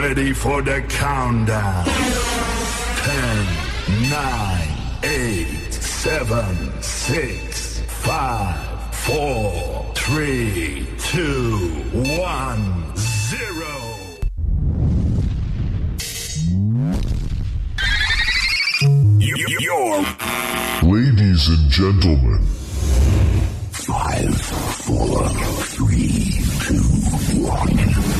ready for the countdown. 10, 9, 8, 7, 6, 5, 4, 3, 2, 1, 0. You're Ladies and gentlemen, five, four, three, two, one.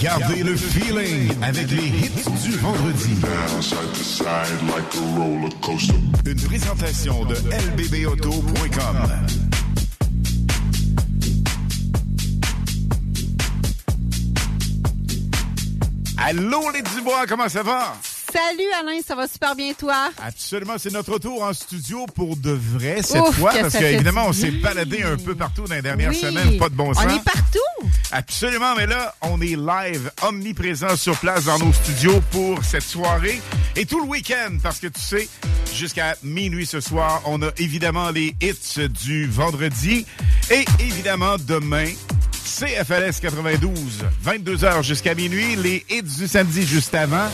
Gardez le feeling avec les hits du vendredi. Une présentation de lbbauto.com. Allô les Dubois, comment ça va? Salut Alain, ça va super bien toi? Absolument, c'est notre tour en studio pour de vrai cette Ouf, fois, que parce ça fait qu'évidemment, on s'est baladé un peu partout dans les dernières Oui. semaines, pas de bon sens. On est partout! Absolument, mais là, on est live, omniprésent sur place dans nos studios pour cette soirée et tout le week-end, parce que tu sais, jusqu'à minuit ce soir, on a évidemment les hits du vendredi et évidemment demain. CFLS 92, 22h jusqu'à minuit, les hits du samedi juste avant.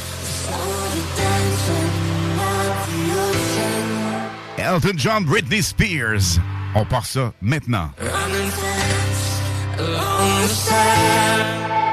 Elton John, Britney Spears. On part ça maintenant. along the side.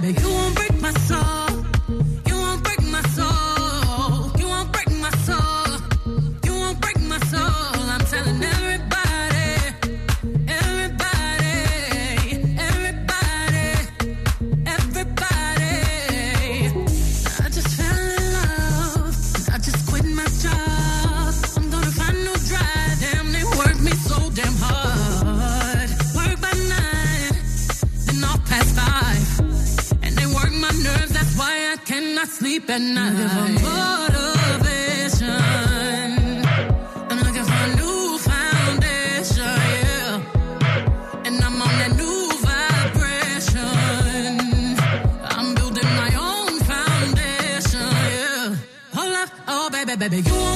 baby. You sleep at night. Looking for motivation. I'm looking for a new foundation, yeah. And I'm on that new vibration. I'm building my own foundation, yeah. Oh baby, baby, you.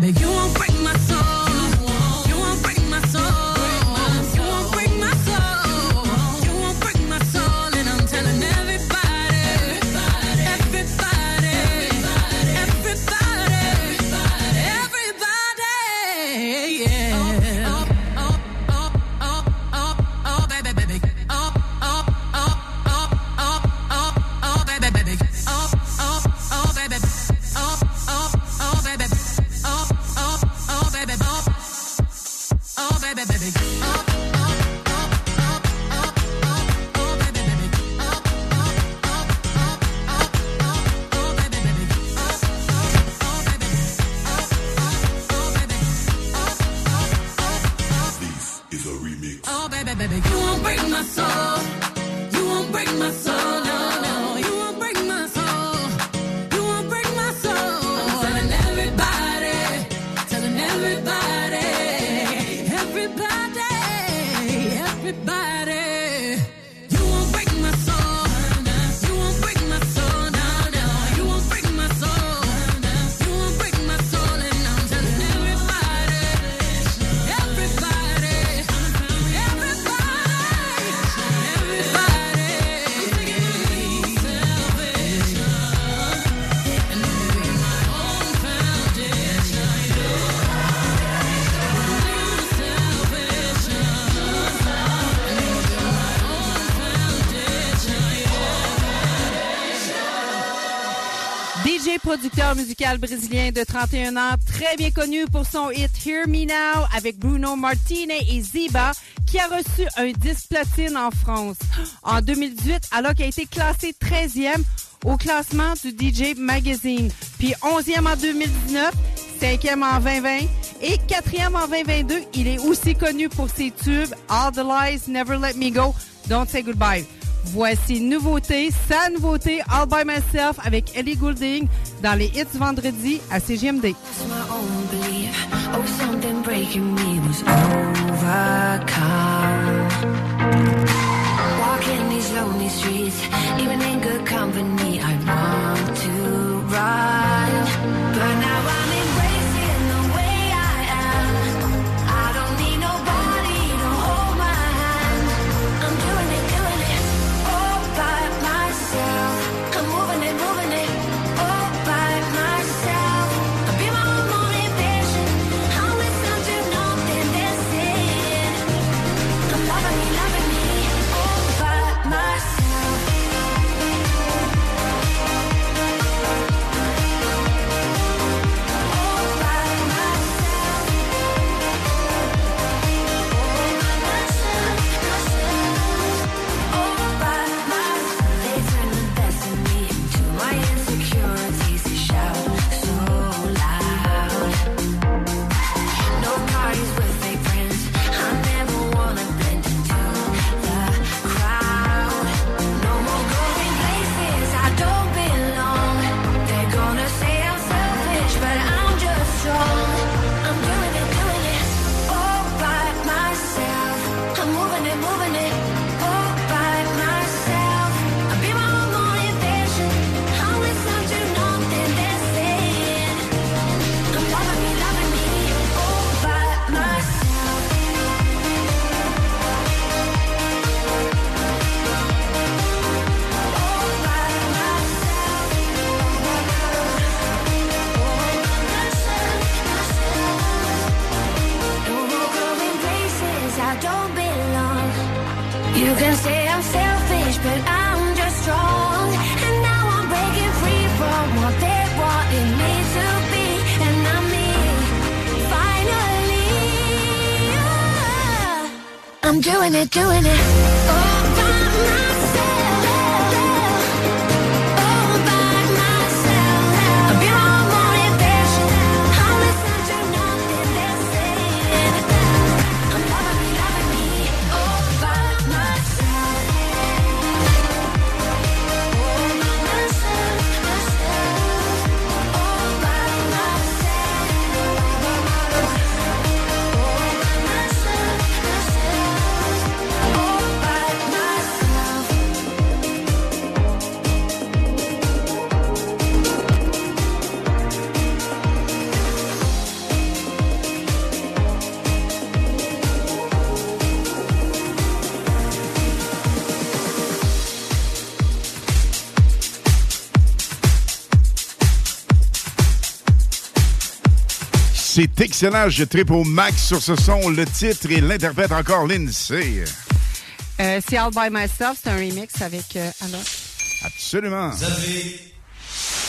baby, you producteur musical brésilien de 31 ans, très bien connu pour son hit Hear Me Now avec Bruno Martinez et Ziba, qui a reçu un disque platine en France en 2018, alors qu'il a été classé 13e au classement du DJ Magazine, puis 11e en 2019, 5e en 2020 et 4e en 2022. Il est aussi connu pour ses tubes All the Lies, Never Let Me Go, Don't Say Goodbye. Voici nouveauté, sa nouveauté, All by Myself avec Ellie Goulding, dans les hits vendredi à CGMD. Walking these lonely streets, even in good company. Doing it, doing it. C'est excellent. Je tripe au max sur ce son. Le titre et l'interprète encore Lindsay. Euh, c'est All By Myself, c'est un remix avec euh, Alok. Absolument.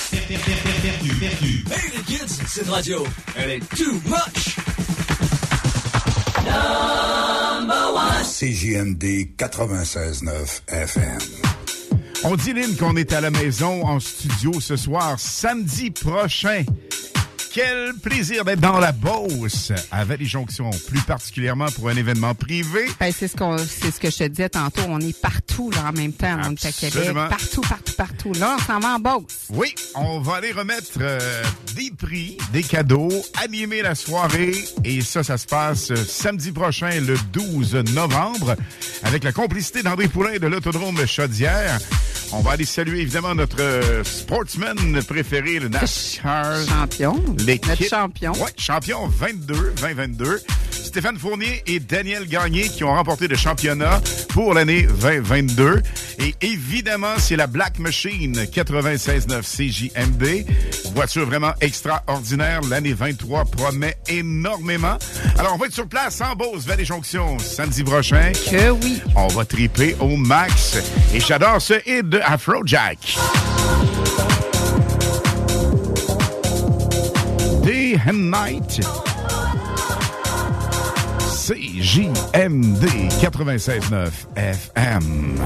Perdu, perdu. Hey les kids, cette radio, elle est too much. CJMD 96.9 FM. On dit, Lynn, qu'on est à la maison en studio ce soir, samedi prochain. Quel plaisir d'être dans la Beauce à Vallée-Jonction, plus particulièrement pour un événement privé. Ben, c'est ce qu'on, c'est ce que je te disais tantôt. On est partout, là, en même temps. On est à Québec. Partout, partout, partout. Là, on s'en va en Beauce. Oui, on va aller remettre euh, des prix, des cadeaux, animer la soirée. Et ça, ça se passe euh, samedi prochain, le 12 novembre, avec la complicité d'André Poulain de l'Autodrome Chaudière. On va aller saluer évidemment notre euh, sportsman préféré, le NASCAR. Champion. L'équipe. Notre champion. Oui, champion 22, 2022. Stéphane Fournier et Daniel Gagné qui ont remporté le championnat pour l'année 2022. Et évidemment, c'est la Black Machine 96.9 CJMD. Voiture vraiment extraordinaire. L'année 23 promet énormément. Alors, on va être sur place en Beauce, Valley Jonction, samedi prochain. Que oui. On va triper au max. Et j'adore ce hit de Afrojack. Day and Night. CJMD 96.9 FM.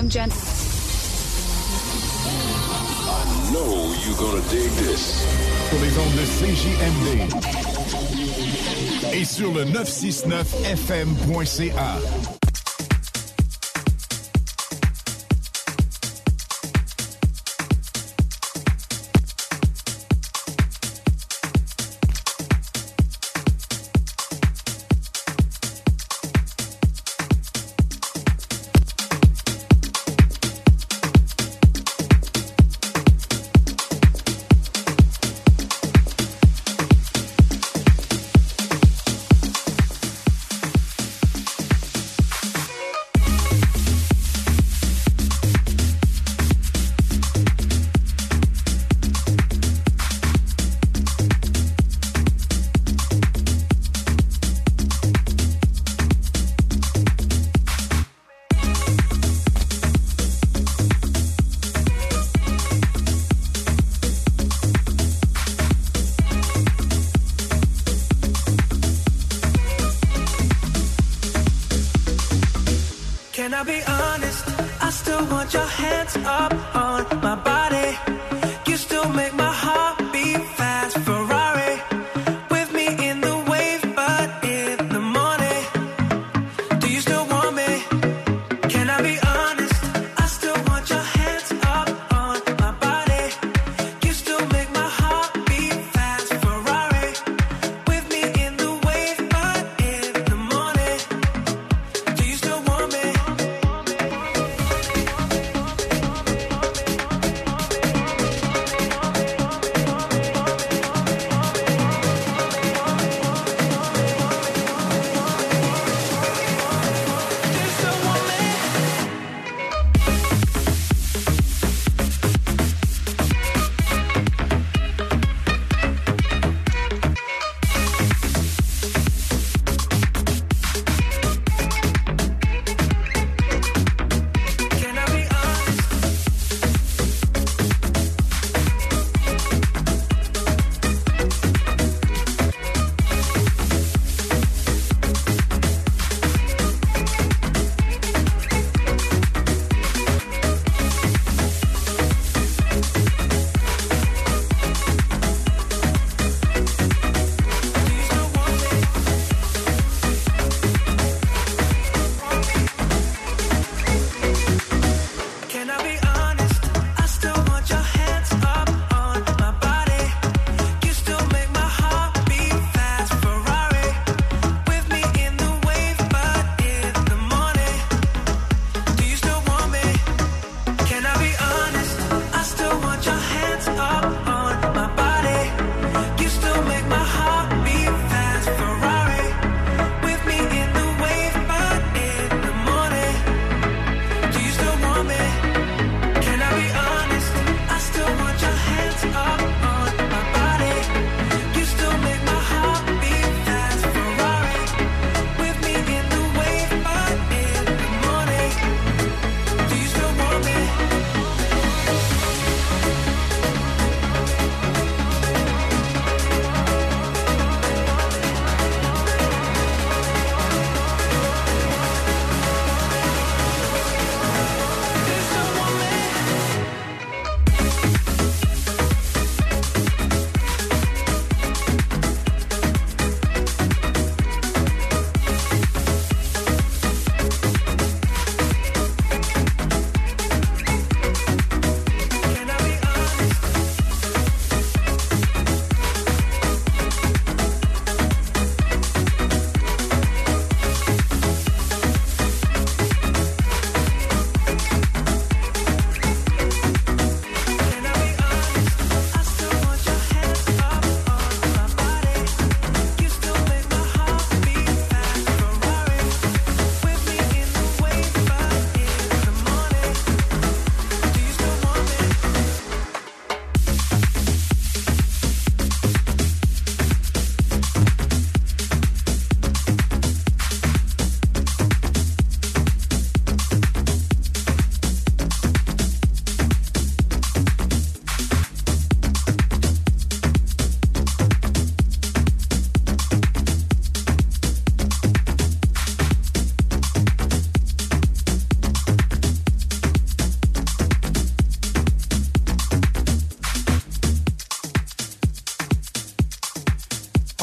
some gents. I know you're gonna dig this. Sur les ondes de CJMD. Et sur le 969fm.ca. I'll be honest, I still want your hands up on my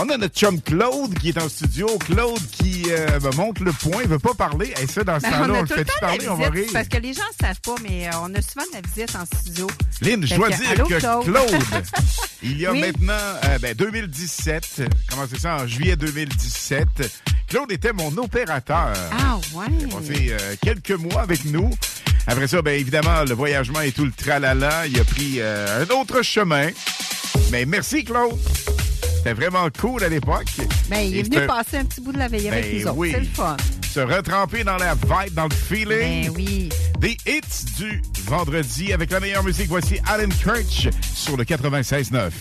On a notre chum Claude qui est en studio. Claude qui euh, me montre le point, il veut pas parler. Et ça, dans ce Ben, temps-là, on le fait parler, on va rire. Parce que les gens ne savent pas, mais euh, on a souvent de la visite en studio. Lynn, je dois que, dire allô, que Claude? Claude, il y a Oui? maintenant euh, ben, 2017, commencé ça en juillet 2017. Claude était mon opérateur. Ah, ouais. Il a passé quelques mois avec nous. Après ça, bien évidemment, le voyagement et tout le tralala, il a pris euh, un autre chemin. Mais merci, Claude. C'était vraiment cool à l'époque. Ben, il est venu passer un petit bout de la veille avec Ben nous autres. C'est le fun. Se retremper dans la vibe, dans le feeling. Ben oui. Des hits du vendredi avec la meilleure musique. Voici Alan Kirch sur le 96.9.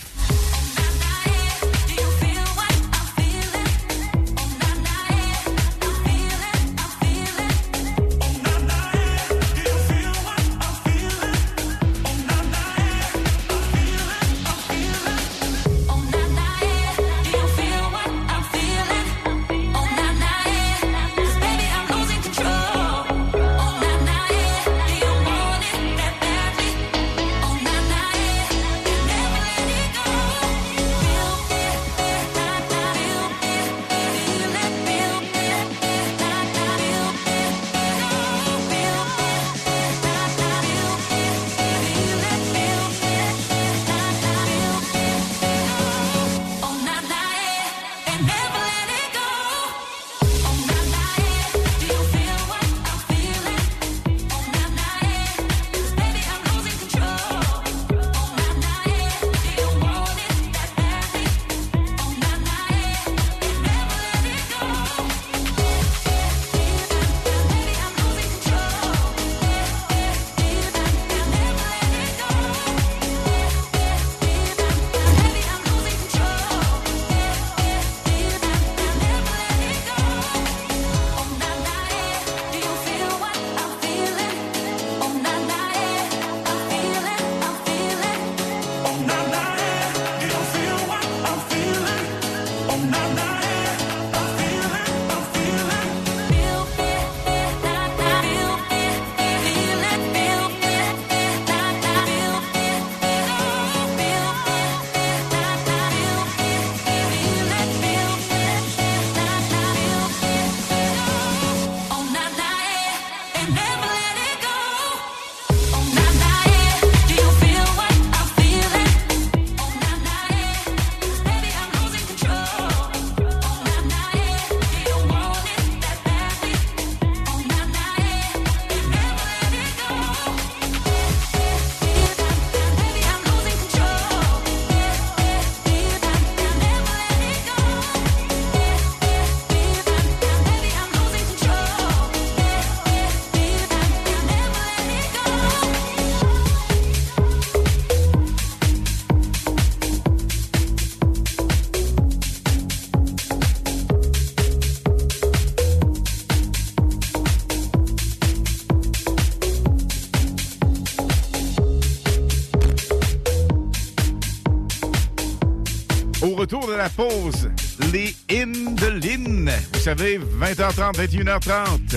retour de la pause, les in de Lynn. Vous savez, 20h30, 21h30.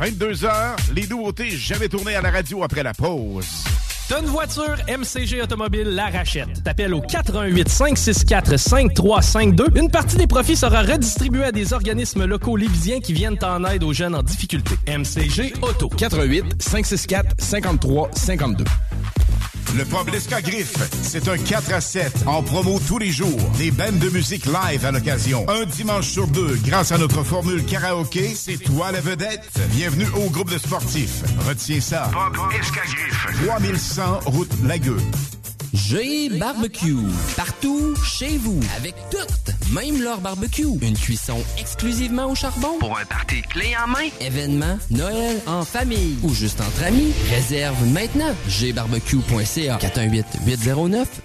22h, les nouveautés jamais tournées à la radio après la pause. T'as une voiture, MCG Automobile la rachète. T'appelles au 418 564 5352. Une partie des profits sera redistribuée à des organismes locaux lévisiens qui viennent en aide aux jeunes en difficulté. MCG Auto. 418 564 53 52. Le pub L'Escagriffe, c'est un 4 à 7 en promo tous les jours. Des bandes de musique live à l'occasion. Un dimanche sur deux, grâce à notre formule karaoké, c'est toi la vedette. Bienvenue au groupe de sportifs. Retiens ça. Pub Escagriffe. 3100 route Lagueux. G Barbecue. Partout, chez vous. Avec toutes, même leur barbecue. Une cuisson exclusivement au charbon. Pour un party clé en main. Événement, Noël, en famille ou juste entre amis. Réserve maintenant. gbarbecue.ca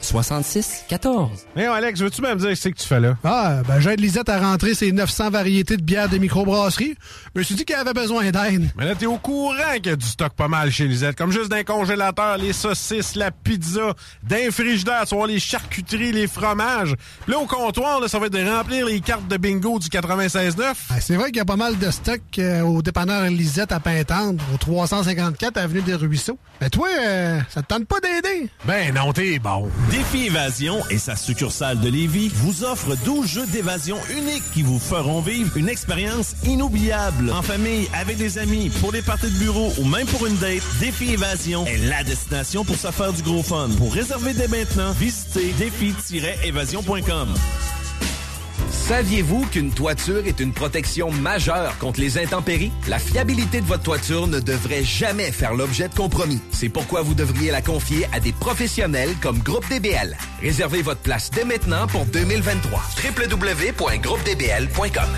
418-809-6614. Mais Alex, veux-tu même dire ce que tu fais là? Ah, ben j'aide Lisette à rentrer ses 900 variétés de bières des microbrasseries. Je me suis dit qu'elle avait besoin d'aide. Mais là, t'es au courant qu'il y a du stock pas mal chez Lisette. Comme juste d'un congélateur, les saucisses, la pizza, d'un frigidaire, tu vas voir les charcuteries, les fromages. Puis là, au comptoir, là, ça va être de remplir les cartes de bingo du 96.9. Ah, C'est vrai qu'il y a pas mal de stock euh, au dépanneur Lisette à Pintendre, au 354 Avenue des Ruisseaux. Mais toi, euh, ça te tente pas d'aider? Ben non, t'es bon. Défi Évasion et sa succursale de Lévis vous offre 12 jeux d'évasion uniques qui vous feront vivre une expérience inoubliable. En famille, avec des amis, pour les parties de bureau ou même pour une date, Défi Évasion est la destination pour se faire du gros fun. Pour réserver dès maintenant, visitez défi-évasion.com. Saviez-vous qu'une toiture est une protection majeure contre les intempéries? La fiabilité de votre toiture ne devrait jamais faire l'objet de compromis. C'est pourquoi vous devriez la confier à des professionnels comme Groupe DBL. Réservez votre place dès maintenant pour 2023. www.groupedbl.com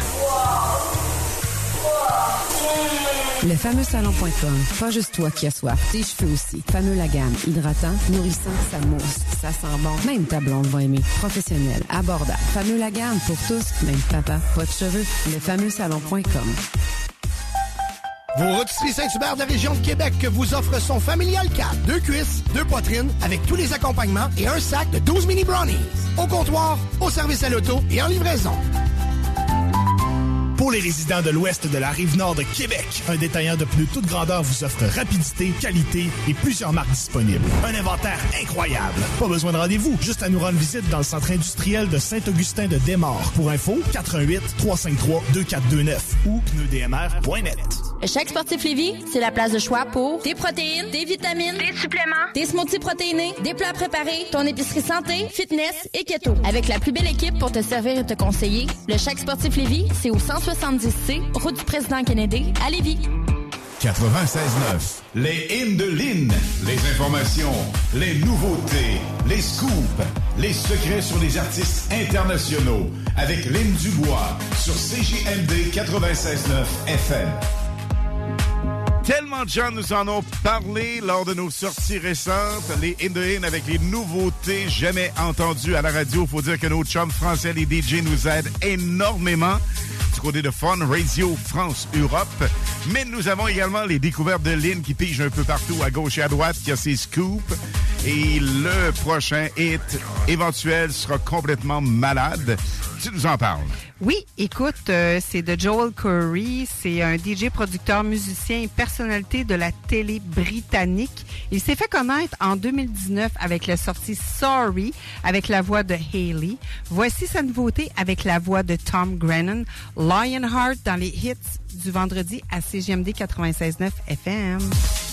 Le fameux salon.com. Pas juste toi qui as soif, tes cheveux aussi. Fameux la gamme. Hydratant, nourrissant, ça mousse, ça sent bon. Même ta blonde va aimer. Professionnel, abordable. Fameux la gamme pour tous, même papa, pas de cheveux. Le fameux salon.com. Vos rôtisseries Saint-Hubert de la région de Québec vous offrent son familial 4. Deux cuisses, deux poitrines, avec tous les accompagnements et un sac de 12 mini brownies. Au comptoir, au service à l'auto et en livraison. Pour les résidents de l'ouest de la rive nord de Québec, un détaillant de pneus toute grandeur vous offre rapidité, qualité et plusieurs marques disponibles. Un inventaire incroyable. Pas besoin de rendez-vous, juste à nous rendre visite dans le centre industriel de Saint-Augustin de Desmaures. Pour info, 88 353 2429 ou pneudmr.net. Le Chèque Sportif Lévis, c'est la place de choix pour des protéines, des vitamines, des suppléments, des smoothies protéinés, des plats préparés, ton épicerie santé, fitness et keto. Avec la plus belle équipe pour te servir et te conseiller, le Chèque Sportif Lévis, c'est au 170C, route du président Kennedy, à Lévis. 96.9. Les hymnes de Lynn. Les informations, les nouveautés, les scoops, les secrets sur les artistes internationaux. Avec Lynn Dubois sur CJMD 96.9 FM. Tellement de gens nous en ont parlé lors de nos sorties récentes. Les In avec les nouveautés jamais entendues à la radio. Faut dire que nos chums français, les DJ, nous aident énormément côté de Fun Radio France Europe. Mais nous avons également les découvertes de Lynn qui pigent un peu partout à gauche et à droite, qui a ses scoops. Et le prochain hit éventuel sera complètement malade. Tu nous en parles. Oui, écoute, euh, c'est de Joel Curry. C'est un DJ, producteur, musicien et personnalité de la télé britannique. Il s'est fait connaître en 2019 avec la sortie Sorry avec la voix de Haley. Voici sa nouveauté avec la voix de Tom Grennan, Lionheart dans les hits du vendredi à CGMD 96.9 FM.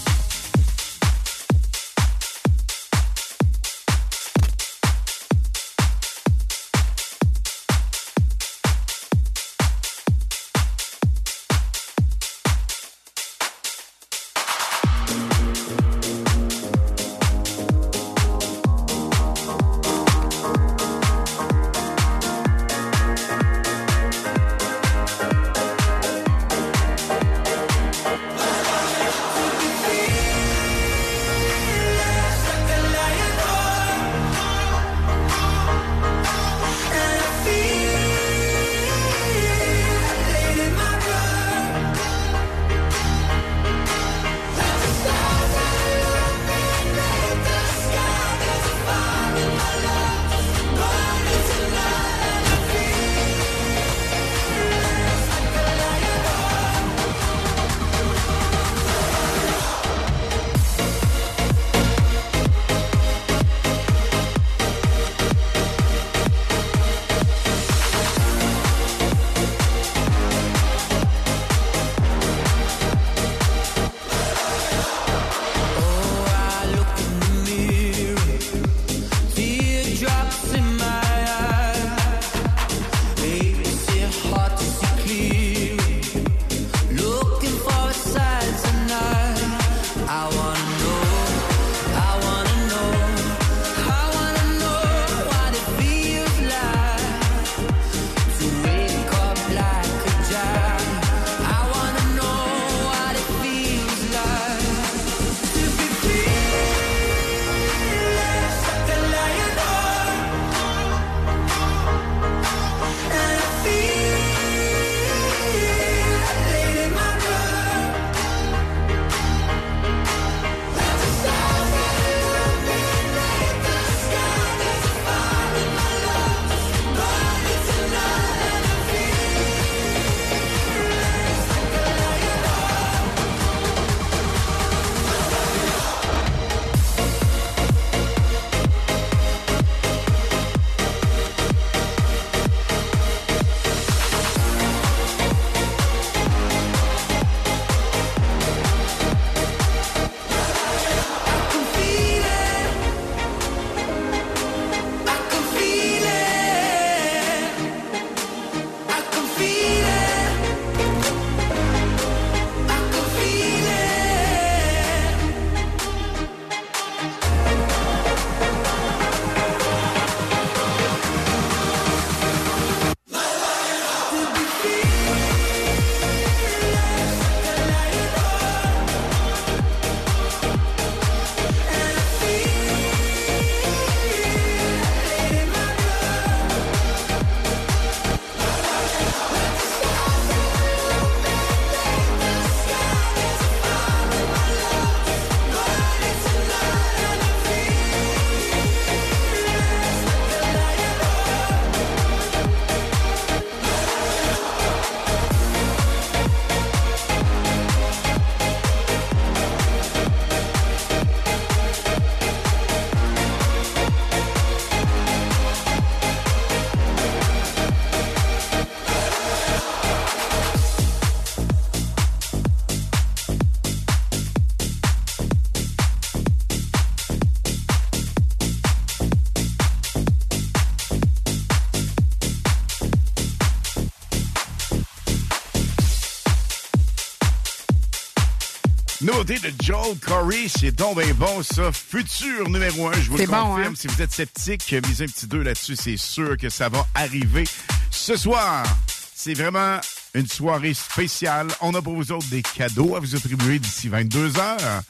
Nouveauté de Joel Corey, c'est donc bien bon ça. Futur numéro un, je vous le bon, confirme. hein? Si vous êtes sceptique, misez un petit 2 là-dessus, c'est sûr que ça va arriver. Ce soir, c'est vraiment une soirée spéciale. On a pour vous autres des cadeaux à vous attribuer d'ici 22 heures.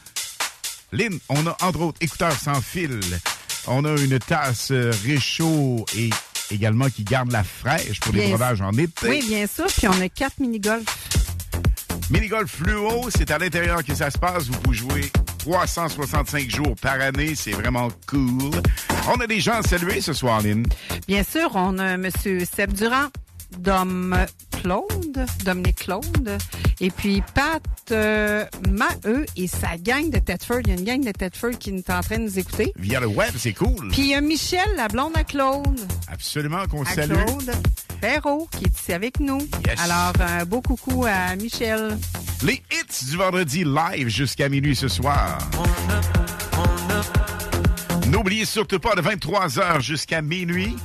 Lynn, on a entre autres écouteurs sans fil. On a une tasse euh, réchaud et également qui garde la fraîche pour les Bien- breuvages en été. Oui, bien sûr. Puis on a quatre mini-golf. Mini-golf fluo, c'est à l'intérieur que ça se passe. Vous pouvez jouer 365 jours par année. C'est vraiment cool. On a des gens à saluer ce soir, Lynn. Bien sûr, on a M. Seb Durand, Dom Claude, Dominique Claude, et puis Pat euh, Maheu et sa gang de Tedford. Il y a une gang de Tedford qui est en train de nous écouter. Via le web, c'est cool. Puis il y a Michel, la blonde à Claude. Absolument qu'on salue. Claude Perrault, qui est ici avec nous. Yes. Alors, un beau coucou à Michel. Les hits du vendredi live jusqu'à minuit ce soir. N'oubliez surtout pas de 23h jusqu'à minuit.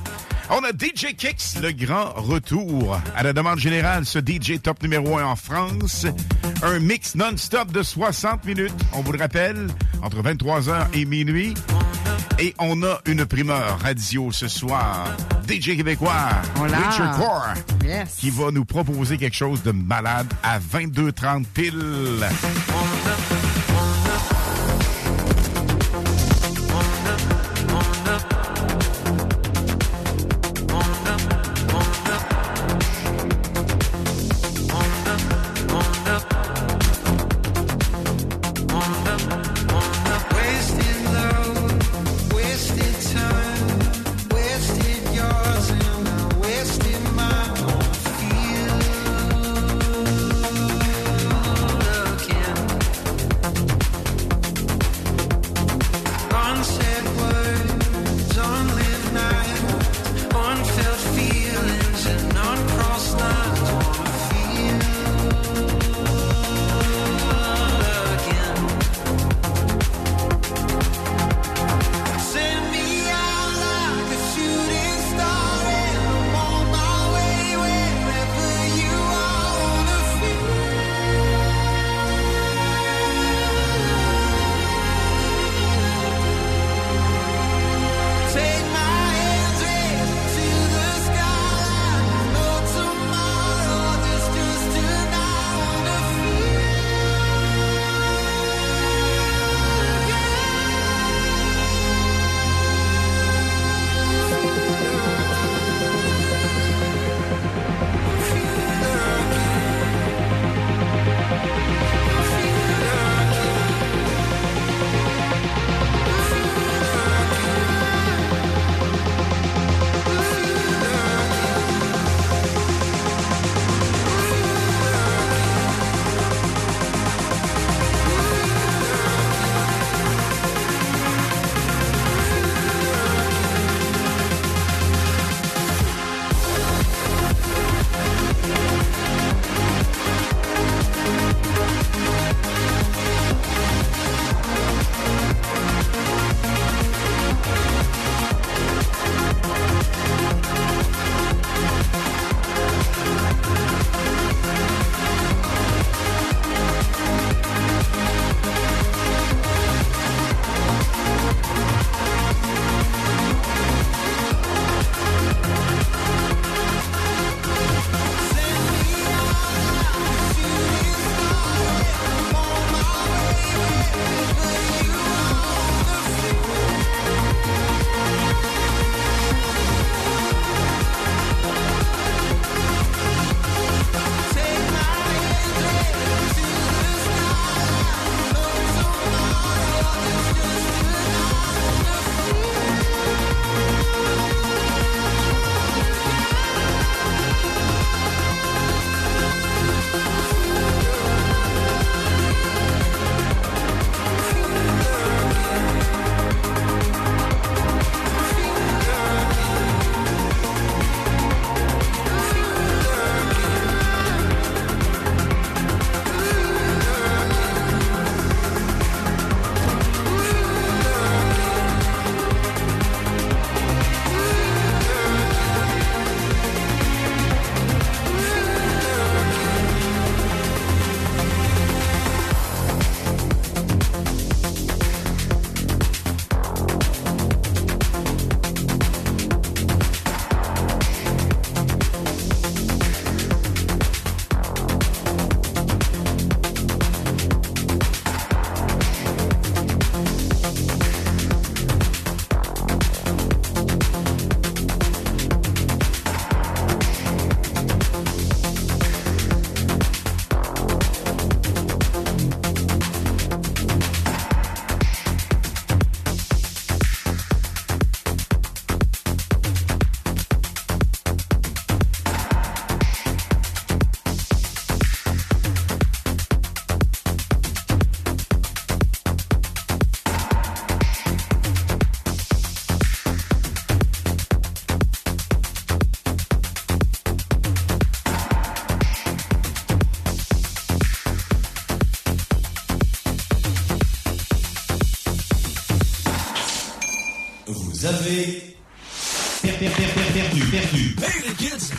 On a DJ Kicks, le grand retour. À la demande générale, ce DJ top numéro 1 en France. Un mix non-stop de 60 minutes, on vous le rappelle, entre 23h et minuit. Et on a une primeur radio ce soir. DJ québécois. Richard Core, Yes. qui va nous proposer quelque chose de malade à 22h30 pile.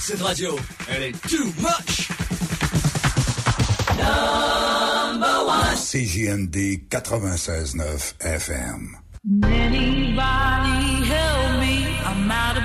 Cette radio, elle est too much. Number one. 96.9 FM. Anybody help me? I'm out of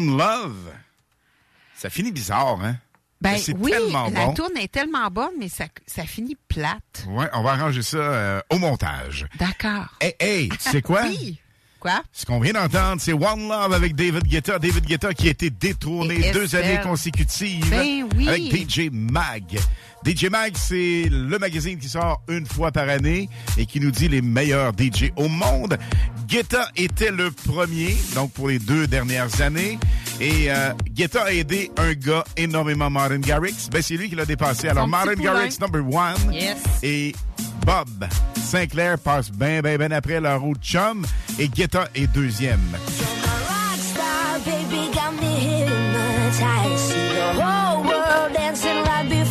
One Love. Ça finit bizarre, hein? Ben oui, tellement la bon. tourne est tellement bonne, mais ça, ça finit plate. Ouais, on va arranger ça euh, au montage. D'accord. Hey, hey, tu sais quoi? oui. Quoi? Ce qu'on vient d'entendre, c'est One Love avec David Guetta. David Guetta qui a été détourné Et deux années consécutives Ben oui. avec DJ Mag. DJ Mag, c'est le magazine qui sort une fois par année et qui nous dit les meilleurs DJ au monde. Guetta était le premier, donc pour les deux dernières années. Et euh, Guetta a aidé un gars énormément, Martin Garrix. Ben, c'est lui qui l'a dépassé. Alors, Son Martin. Garrix, number one. Yes. Et Bob Sinclair passe bien, bien, bien après leur route chum. Et Guetta est deuxième. Rockstar, baby, got me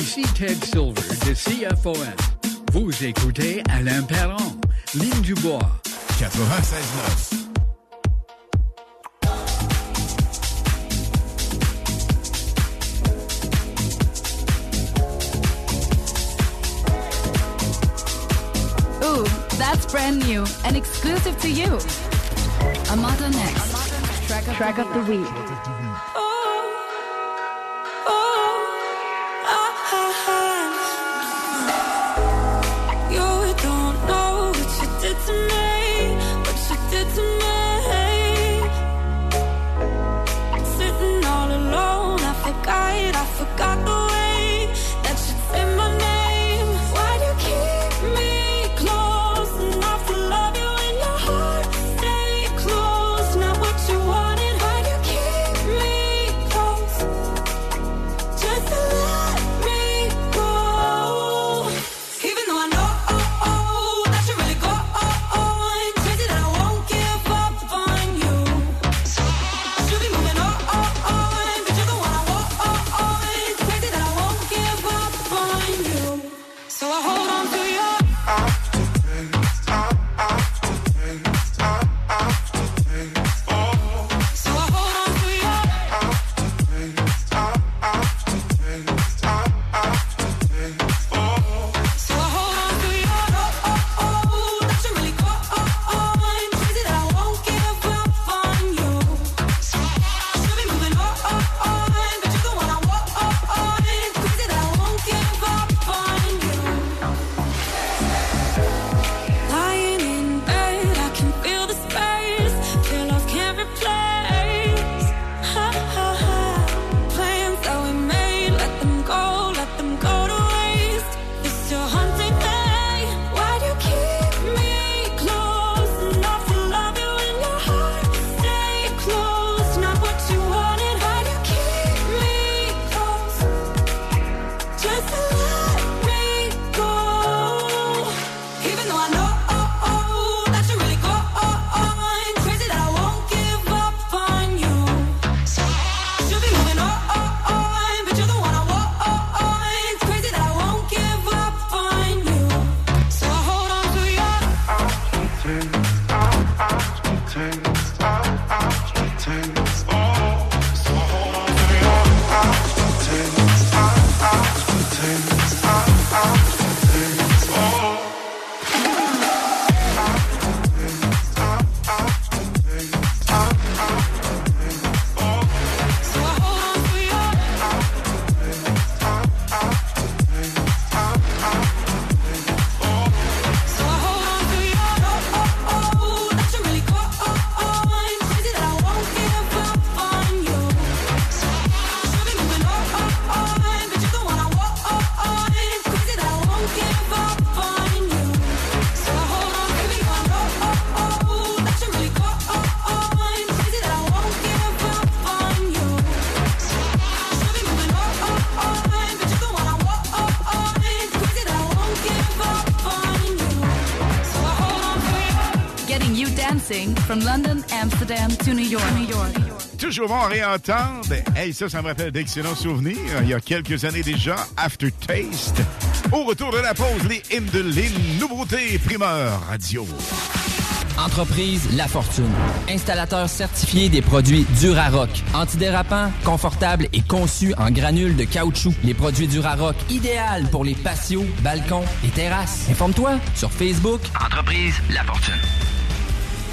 ici Ted Silver de CFOM. Vous écoutez Alain Perron, ligne du bois. 96.9. Ooh, that's brand new and exclusive to you. Amata next. Track of, Track of the week. From London, Amsterdam to New York. New York. Toujours bon à réentendre. Hey, ça, ça me rappelle d'excellents souvenirs. Il y a quelques années déjà, Aftertaste. Au retour de la pause, les hymnes de l'hymne, nouveauté, primeur, radio. Entreprise La Fortune. Installateur certifié des produits Durarock. Antidérapant, confortable et conçu en granules de caoutchouc. Les produits Durarock, idéal pour les patios, balcons et terrasses. Informe-toi sur Facebook. Entreprise La Fortune.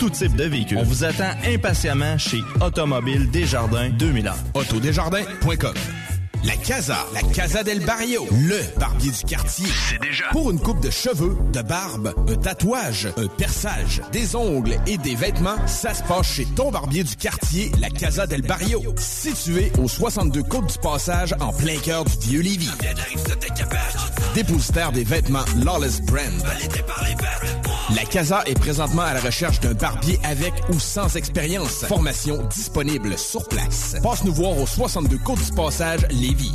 tout type de véhicule. On vous attend impatiemment chez Automobile Desjardins 2001. Autodesjardins.com La Casa, la Casa del Barrio, le barbier du quartier. C'est déjà. Pour une coupe de cheveux, de barbe, un tatouage, un perçage, des ongles et des vêtements, ça se passe chez ton barbier du quartier, la Casa del Barrio. Situé au 62 Côte du Passage, en plein cœur du vieux Lévis. Dépositaire des vêtements Lawless Brand. La Casa est présentement à la recherche d'un barbier avec ou sans expérience. Formation disponible sur place. Passe nous voir au 62 Côte du Passage, Lévis.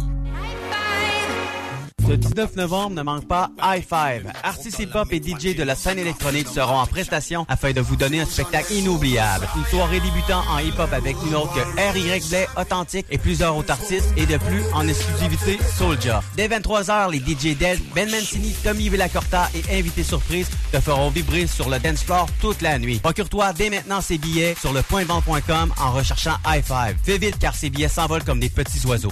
Le 19 novembre, ne manque pas High Five. Artistes hip-hop et DJ de la scène électronique seront en prestation afin de vous donner un spectacle inoubliable. Une soirée débutant en hip-hop avec une autre que R.Y. Blay, Authentique et plusieurs autres artistes et de plus en exclusivité Soulja. Dès 23h, les DJ Del, Ben Mancini, Tommy Villacorta et invités surprises te feront vibrer sur le dance floor toute la nuit. Procure-toi dès maintenant ces billets sur le en recherchant High Five. Fais vite car ces billets s'envolent comme des petits oiseaux.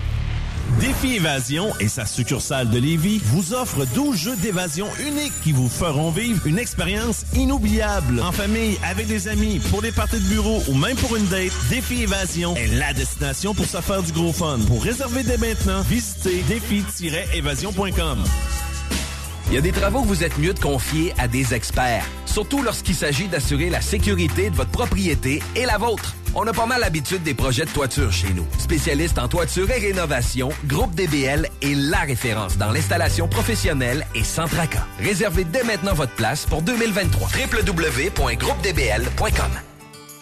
Défi Évasion et sa succursale de Lévis vous offre 12 jeux d'évasion uniques qui vous feront vivre une expérience inoubliable. En famille, avec des amis, pour des parties de bureau ou même pour une date, Défi Évasion est la destination pour se faire du gros fun. Pour réserver dès maintenant, visitez défi-évasion.com. Il y a des travaux que vous êtes mieux de confier à des experts, surtout lorsqu'il s'agit d'assurer la sécurité de votre propriété et la vôtre. On a pas mal l'habitude des projets de toiture chez nous. Spécialiste en toiture et rénovation, Groupe DBL est la référence dans l'installation professionnelle et sans tracas. Réservez dès maintenant votre place pour 2023. www.groupedbl.com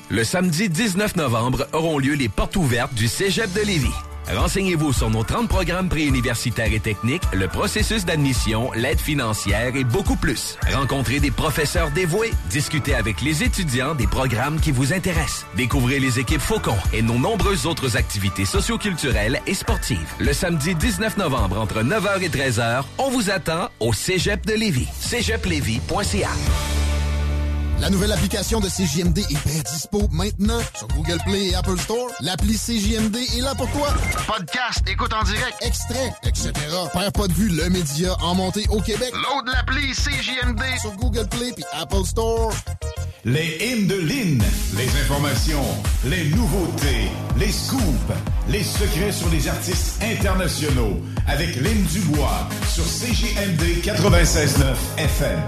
Le samedi 19 novembre auront lieu les portes ouvertes du Cégep de Lévis. Renseignez-vous sur nos 30 programmes préuniversitaires et techniques, le processus d'admission, l'aide financière et beaucoup plus. Rencontrez des professeurs dévoués, discutez avec les étudiants des programmes qui vous intéressent. Découvrez les équipes Faucon et nos nombreuses autres activités socioculturelles et sportives. Le samedi 19 novembre entre 9h et 13h, on vous attend au Cégep de Lévis. cégeplévis.ca La nouvelle application de CJMD est bien dispo maintenant sur Google Play et Apple Store. L'appli CJMD est là pour toi. Podcast, écoute en direct, extrait, etc. Perds pas de vue, le média en montée au Québec. Load l'appli CJMD sur Google Play et Apple Store. Les hymnes de Lynn, les informations, les nouveautés, les scoops, les secrets sur les artistes internationaux avec Lynn Dubois sur CJMD 96.9 FM.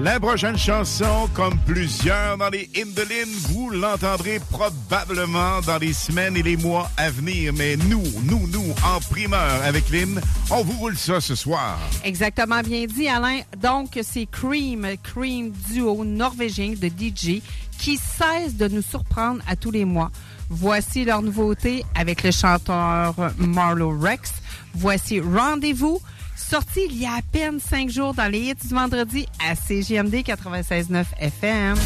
La prochaine chanson, comme plusieurs dans les hymnes de Lynn, vous l'entendrez probablement dans les semaines et les mois à venir. Mais nous, nous, nous, en primeur avec Lynn, on vous roule ça ce soir. Exactement bien dit, Alain. Donc, c'est Cream, Cream duo norvégien de DJ qui cesse de nous surprendre à tous les mois. Voici leur nouveauté avec le chanteur Marlo Rex. Voici Rendez-vous, sorti il y a à peine cinq jours dans les hits du vendredi à CGMD 96.9 FM.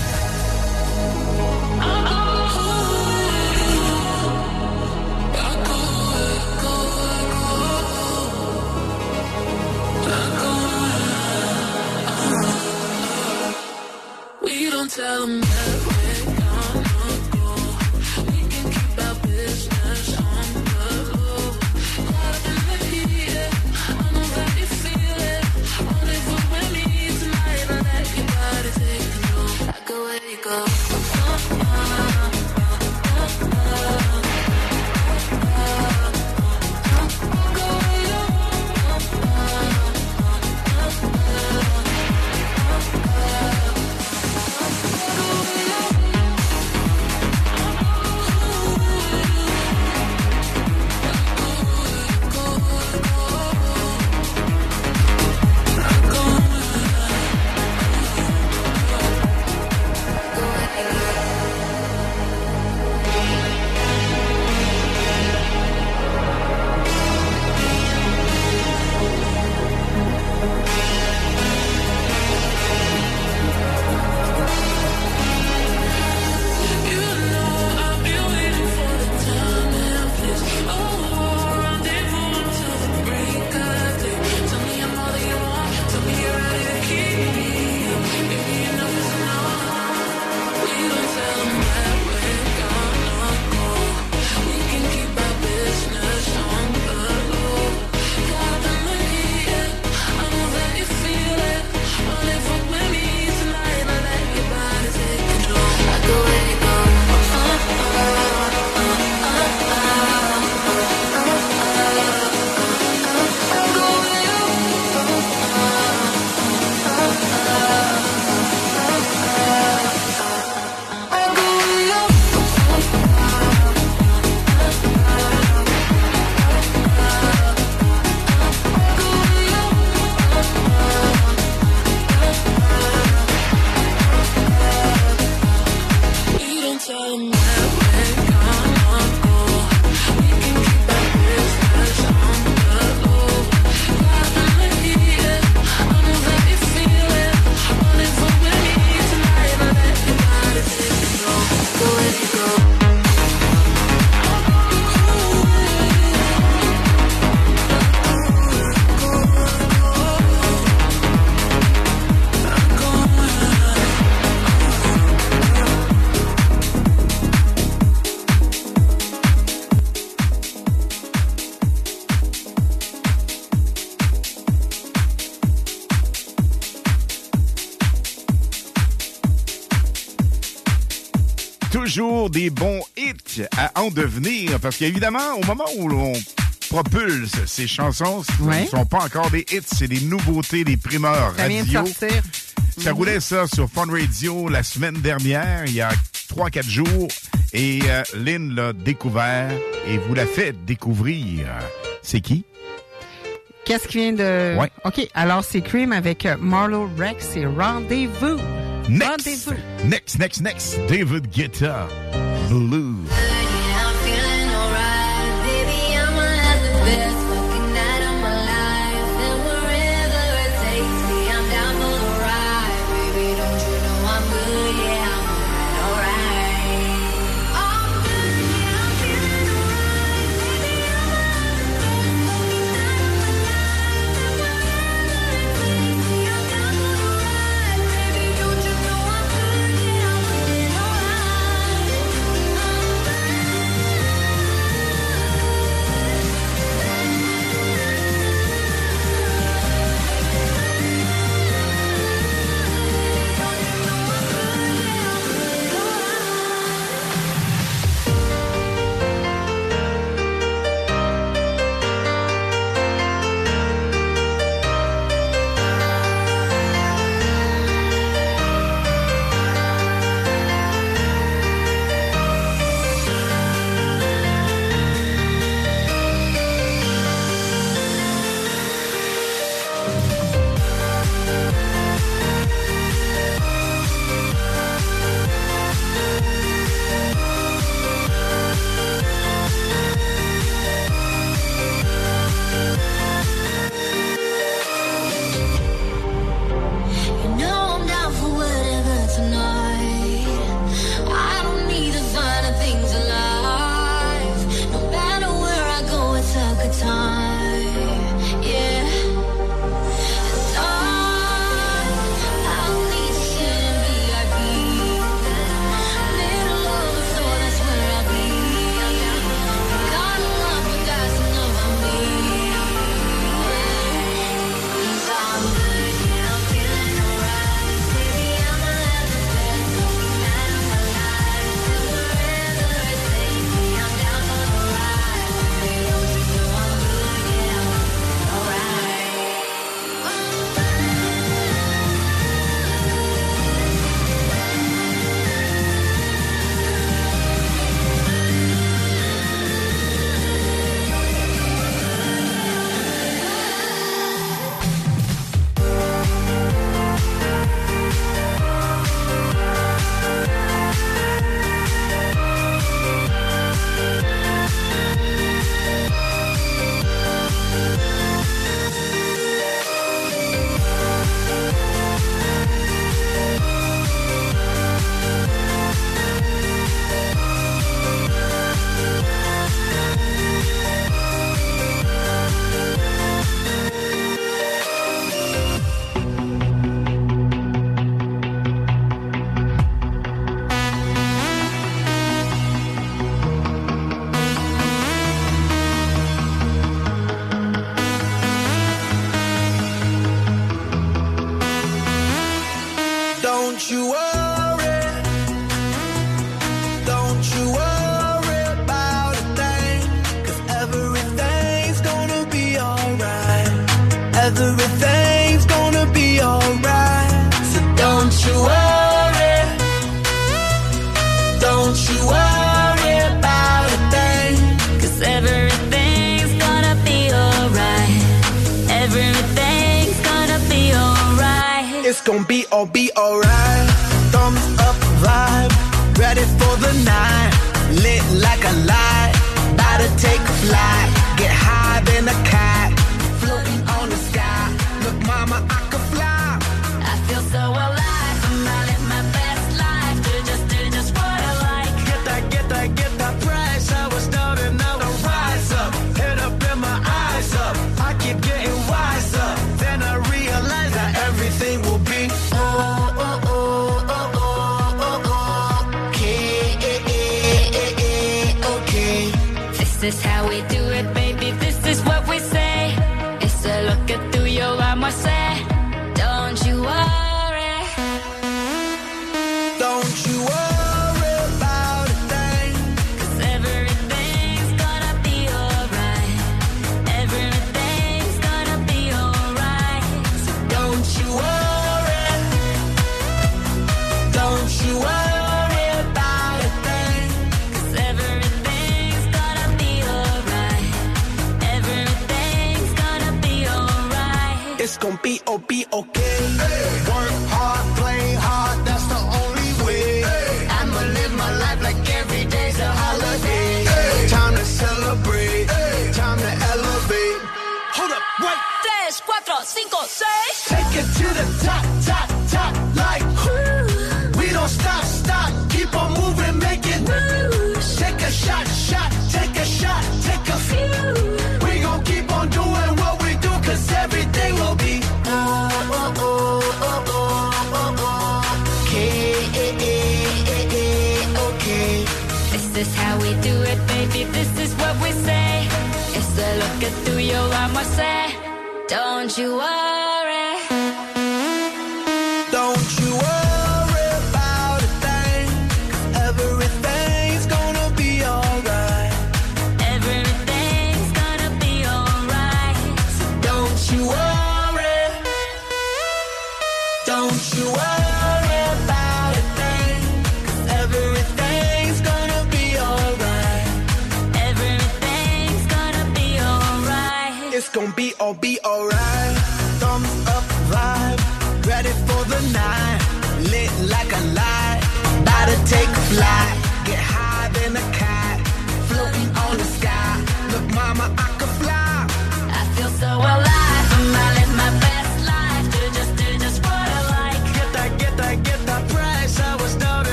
Tell go des bons hits à en devenir, parce qu'évidemment, au moment où on propulse ces chansons, ce ne sont pas encore des hits, c'est des nouveautés, des primeurs ça radio. Vient. Ça mhm. roulait ça sur Fun Radio la semaine dernière, il y a 3-4 jours, et euh, Lynn l'a découvert et vous l'a fait découvrir. C'est qui? Qu'est-ce qui vient de... Ouais. OK, alors c'est Cream avec Marlo Rex et Rendez-vous. Next, next, next, next, David Guetta, Blue.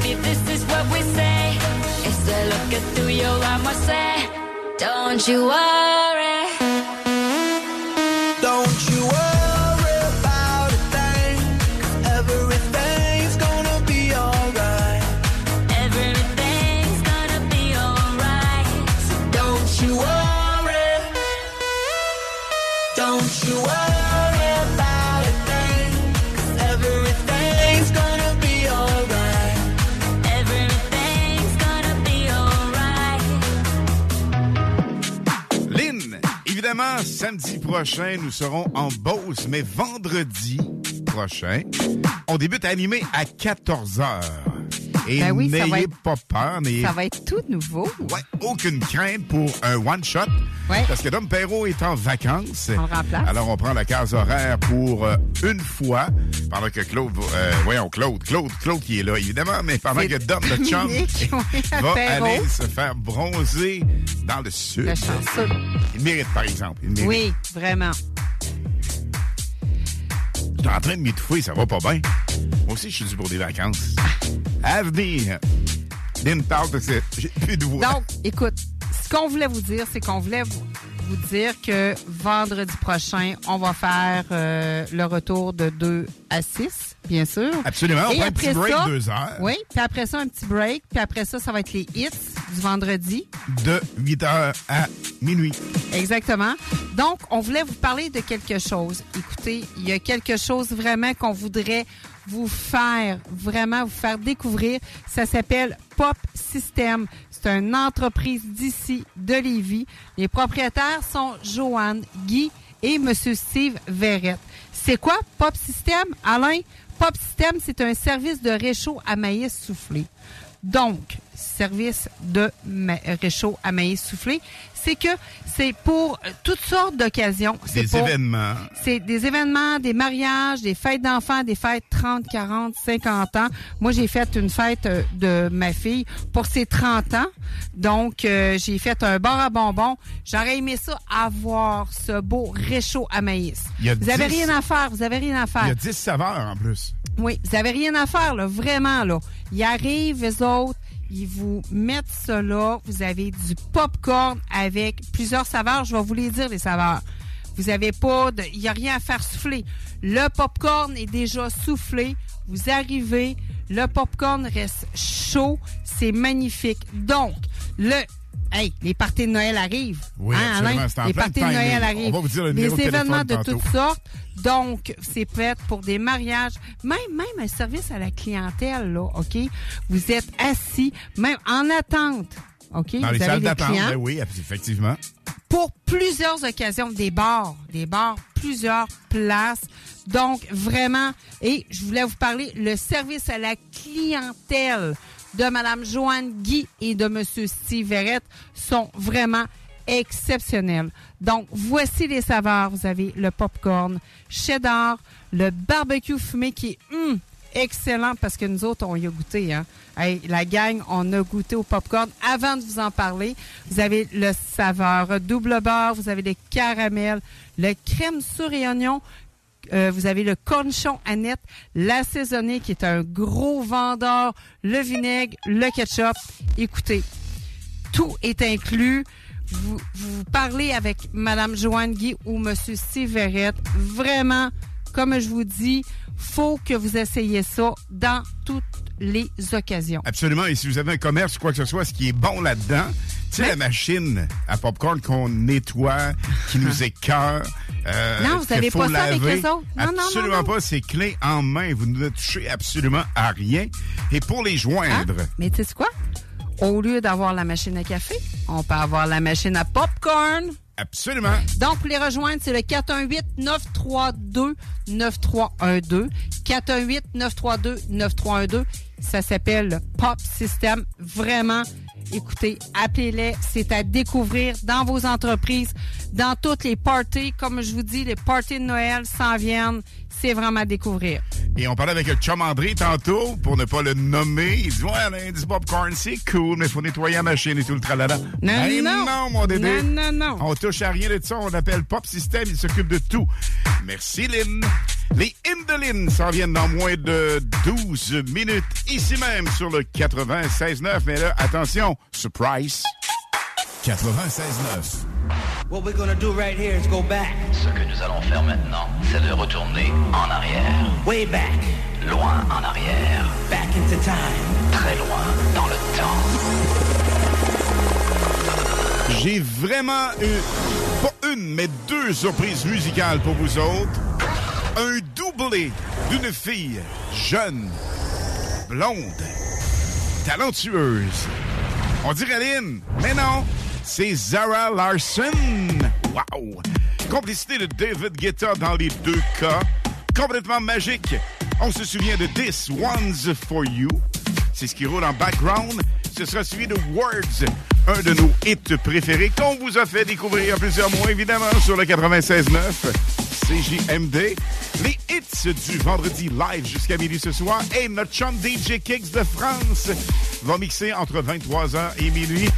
this is what we say. It's a look through your eyes, I say, don't you worry. prochain, nous serons en Beauce, mais vendredi prochain, on débute à animer à 14 heures. Et ben n'ayez pas peur. Mais... Ça va être tout nouveau. Ouais, aucune crainte pour un one-shot. Ouais. Parce que Dom Perrault est en vacances. On remplace. Alors, on prend la case horaire pour euh, une fois. Pendant que Claude... Euh, voyons, Claude. Claude, Claude qui est là, évidemment. Mais pendant que Dom, le chum, va aller se faire bronzer dans le sud. Le chanceux. Il mérite, par exemple. Il mérite. Oui, vraiment. Je suis en train de m'étouffer, ça va pas bien. Moi aussi, je suis dû pour des vacances. À venir. Lynn parle de J'ai plus de voix. Donc, écoute, ce qu'on voulait vous dire, c'est qu'on voulait vous dire que vendredi prochain, on va faire euh, le retour de 2 à 6, bien sûr. Absolument. On Et après un petit break ça, heures. Oui, puis après ça, un petit break. Puis après ça, ça va être les hits du vendredi. De 8 heures à minuit. Exactement. Donc, on voulait vous parler de quelque chose. Écoutez, il y a quelque chose vraiment qu'on voudrait vous faire vraiment vous faire découvrir. Ça s'appelle Pop System. C'est une entreprise d'ici, de Lévis. Les propriétaires sont Joanne, Guy et M. Steve Verrette. C'est quoi Pop System, Alain? Pop System, c'est un service de réchaud à maïs soufflé. Donc, service de réchaud à maïs soufflé, c'est que c'est pour euh, toutes sortes d'occasions. Des pour- événements. c'est des événements, des mariages, des fêtes d'enfants, des fêtes 30, 40, 50 ans. Moi, j'ai fait une fête euh, de ma fille pour ses 30 ans. Donc, euh, j'ai fait un bar à bonbons. J'aurais aimé ça avoir ce beau réchaud à maïs. Vous avez 10 rien à faire, vous avez rien à faire. Il y a 10 saveurs en plus. Oui, vous avez rien à faire, là, vraiment, là. Ils arrivent, les autres, ils vous mettent là. Vous avez du popcorn avec plusieurs saveurs. Je vais vous les dire, les saveurs. Vous avez pas de, il y a rien à faire souffler. Le popcorn est déjà soufflé. Vous arrivez, le popcorn reste chaud. C'est magnifique. Donc, le, hey, les parties de Noël arrivent. Oui, Hein, absolument. Alain? Les parties de. Noël On arrivent. va vous dire le Les numéro événements de toutes sortes. Donc, c'est prêt pour des mariages, même même un service à la clientèle là, OK? Vous êtes assis même en attente. OK? Dans les Vous avez salles des d'attente, clients ben oui, effectivement. pour plusieurs occasions, des bars, des bars, plusieurs places. Donc, vraiment, et je voulais vous parler, le service à la clientèle de Mme Joanne Guy et de M. Steve Verrette sont vraiment exceptionnels. Donc, voici les saveurs. Vous avez le popcorn cheddar, le barbecue fumé qui est hum, excellent parce que nous autres, on y a goûté. Hein? La gang, on a goûté au popcorn. Avant de vous en parler, vous avez le saveur double beurre, vous avez le caramel, le crème sur et oignon, euh, vous avez le cornichon Annette, l'assaisonné qui est un gros vendeur, le vinaigre, le ketchup. Écoutez, tout est inclus. Vous, vous parlez avec Madame Joanne Guy ou Monsieur Steve Verrette. Vraiment, comme je vous dis, faut que vous essayiez ça dans toutes les occasions. Absolument. Et si vous avez un commerce quoi que ce soit, ce qui est bon là-dedans, sais, la machine à popcorn qu'on nettoie, qui nous écœure. euh, Non, vous qu'il avez faut pas ça avec eux autres. Non, non, non, absolument non. pas. C'est clé en main. Vous ne touchez absolument à rien. Et pour les joindre, Hein? Mais tu sais quoi? Au lieu d'avoir la machine à café, on peut avoir la machine à popcorn. absolument. Donc, pour les rejoindre, c'est le 418-932-9312. 418-932-9312. Ça s'appelle Pop System. Vraiment, écoutez, appelez-les. C'est à découvrir dans vos entreprises, dans toutes les parties. Comme je vous dis, les parties de Noël s'en viennent. C'est vraiment à découvrir. Et on parlait avec le chum André tantôt, pour ne pas le nommer. Il dit, ouais, Alain, du popcorn, c'est cool, mais il faut nettoyer la machine et tout le tralala. Non, Hey, non. non, mon Dédé. Non, non, non. On touche à rien de ça. On appelle Pop System. Il s'occupe de tout. Merci, Lynn. Les Indolines s'en viennent dans moins de 12 minutes, ici même sur le 96.9. Mais là, attention, surprise. 96.9. What we're gonna do right here is go back. Ce que nous allons faire maintenant, c'est de retourner en arrière. Way back. Loin en arrière. Back into time. Très loin dans le temps. J'ai vraiment une, pas une, mais deux surprises musicales pour vous autres. Un doublé d'une fille jeune, blonde, talentueuse. On dirait Lynn, mais non, c'est Zara Larson. Wow! Complicité de David Guetta dans les deux cas. Complètement magique. On se souvient de This One's For You. C'est ce qui roule en background. Ce sera suivi de Words, un de nos hits préférés qu'on vous a fait découvrir plusieurs mois, évidemment, sur le 96.9 CJMD. Les hits du vendredi live jusqu'à midi ce soir. Et notre chum DJ Kicks de France va mixer entre 23h et minuit.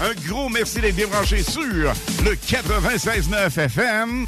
Un gros merci d'être débranché sur le 96.9 FM.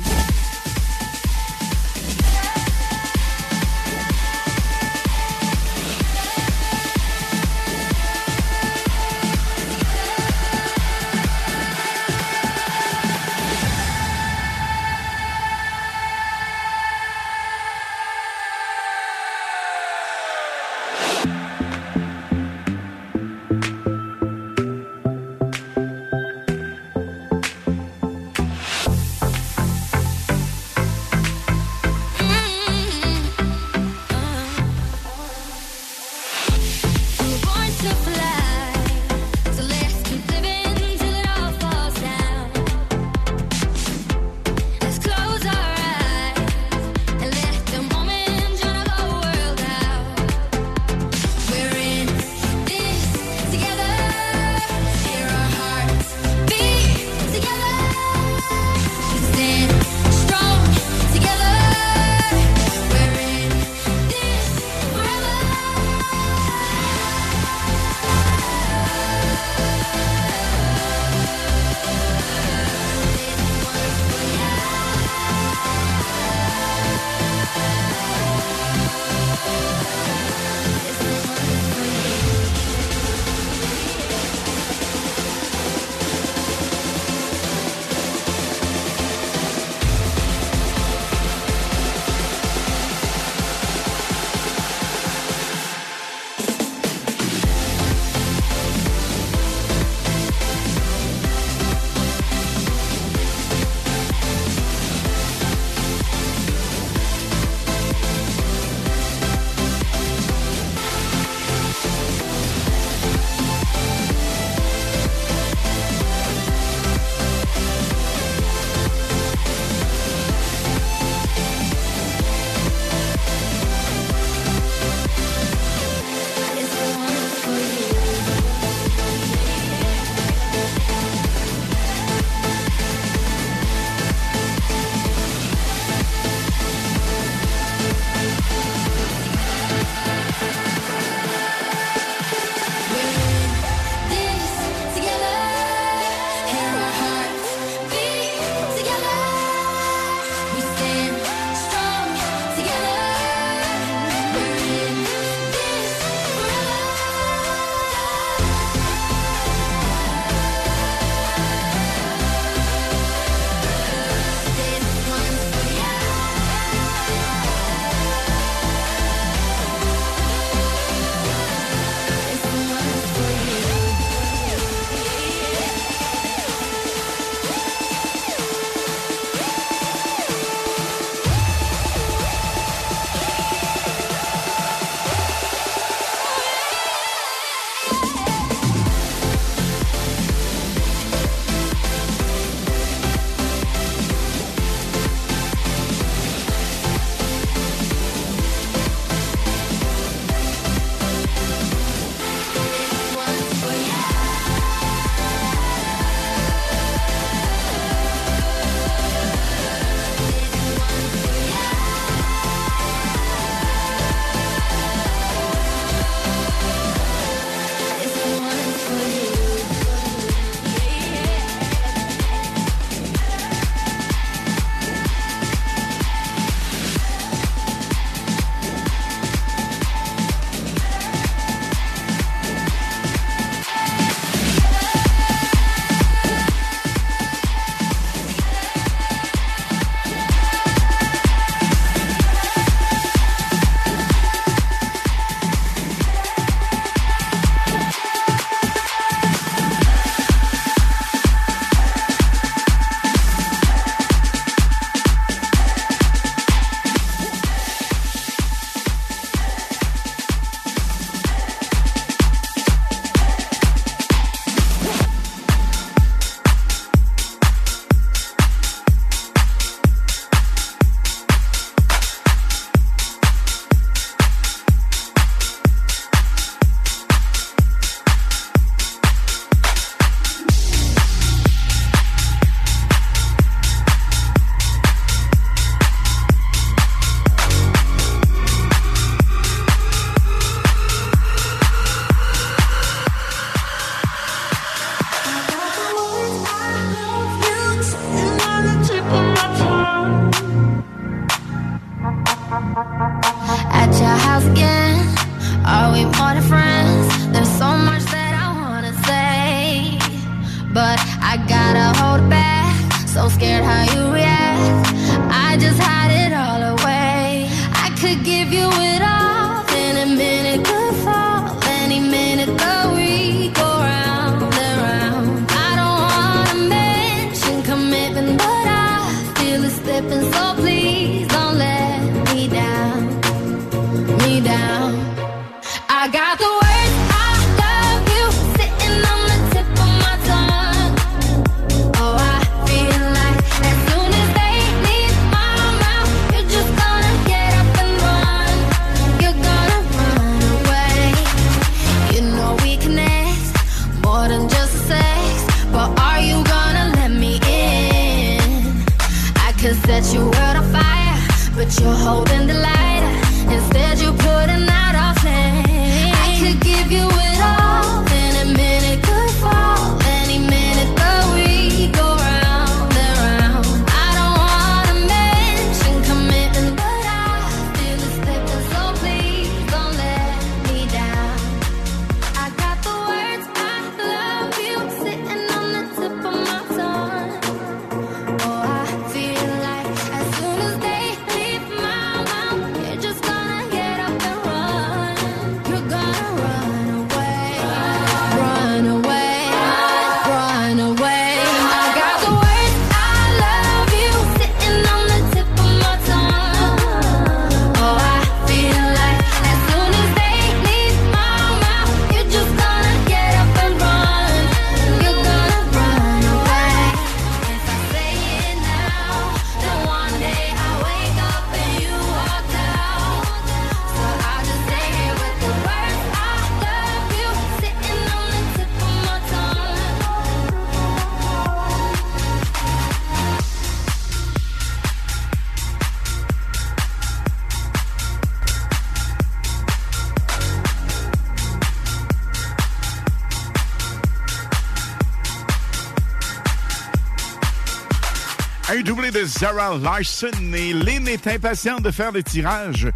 Zara Larson et Lynn est impatiente de faire le tirage.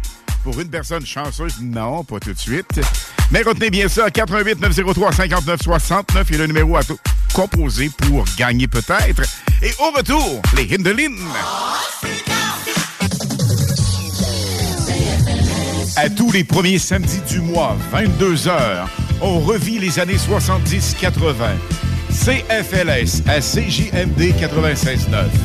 Pour une personne chanceuse, non, pas tout de suite. Mais retenez bien ça, 88 903 59 69 est le numéro à tout composer pour gagner peut-être. Et au retour, les Lynn. À tous les premiers samedis du mois, 22h, on revit les années 70-80. CFLS à CJMD 96.9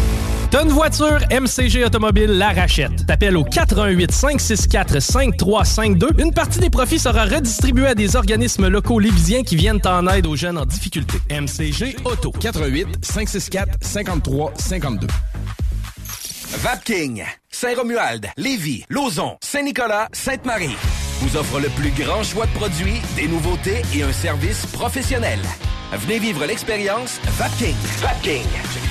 T'as une voiture, MCG Automobile la rachète. T'appelles au 418 564 5352. Une partie des profits sera redistribuée à des organismes locaux lévisiens qui viennent en aide aux jeunes en difficulté. MCG Auto. 418 564 53 52. Vapking, Saint-Romuald, Lévis, Lauson, Saint-Nicolas, Sainte-Marie vous offre le plus grand choix de produits, des nouveautés et un service professionnel. Venez vivre l'expérience Vapking. Vapking.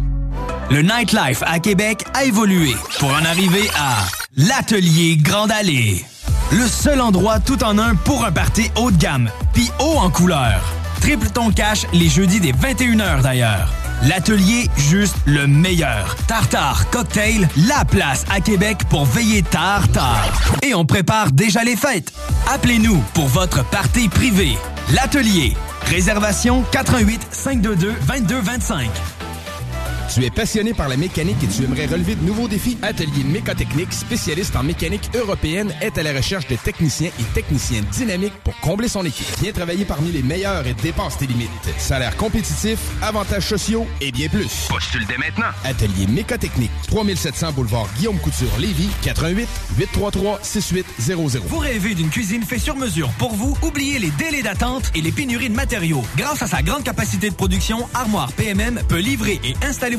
Le nightlife à Québec a évolué pour en arriver à l'Atelier Grande Allée. Le seul endroit tout en un pour un party haut de gamme, puis haut en couleur. Triple ton cash les jeudis des 21h d'ailleurs. L'atelier juste le meilleur. Tartare, cocktail, la place à Québec pour veiller tard tard. Et on prépare déjà les fêtes. Appelez-nous pour votre party privé. L'atelier. Réservation 88 522 2225. Tu es passionné par la mécanique et tu aimerais relever de nouveaux défis? Atelier Mécotechnique, spécialiste en mécanique européenne, est à la recherche de techniciens et techniciennes dynamiques pour combler son équipe. Viens travailler parmi les meilleurs et dépasse tes limites. Salaire compétitif, avantages sociaux et bien plus. Postule dès maintenant. Atelier Mécotechnique, 3700 boulevard Guillaume Couture, Lévis, 88 833 6800. Vous rêvez d'une cuisine faite sur mesure pour vous? Oubliez les délais d'attente et les pénuries de matériaux. Grâce à sa grande capacité de production, Armoire PMM peut livrer et installer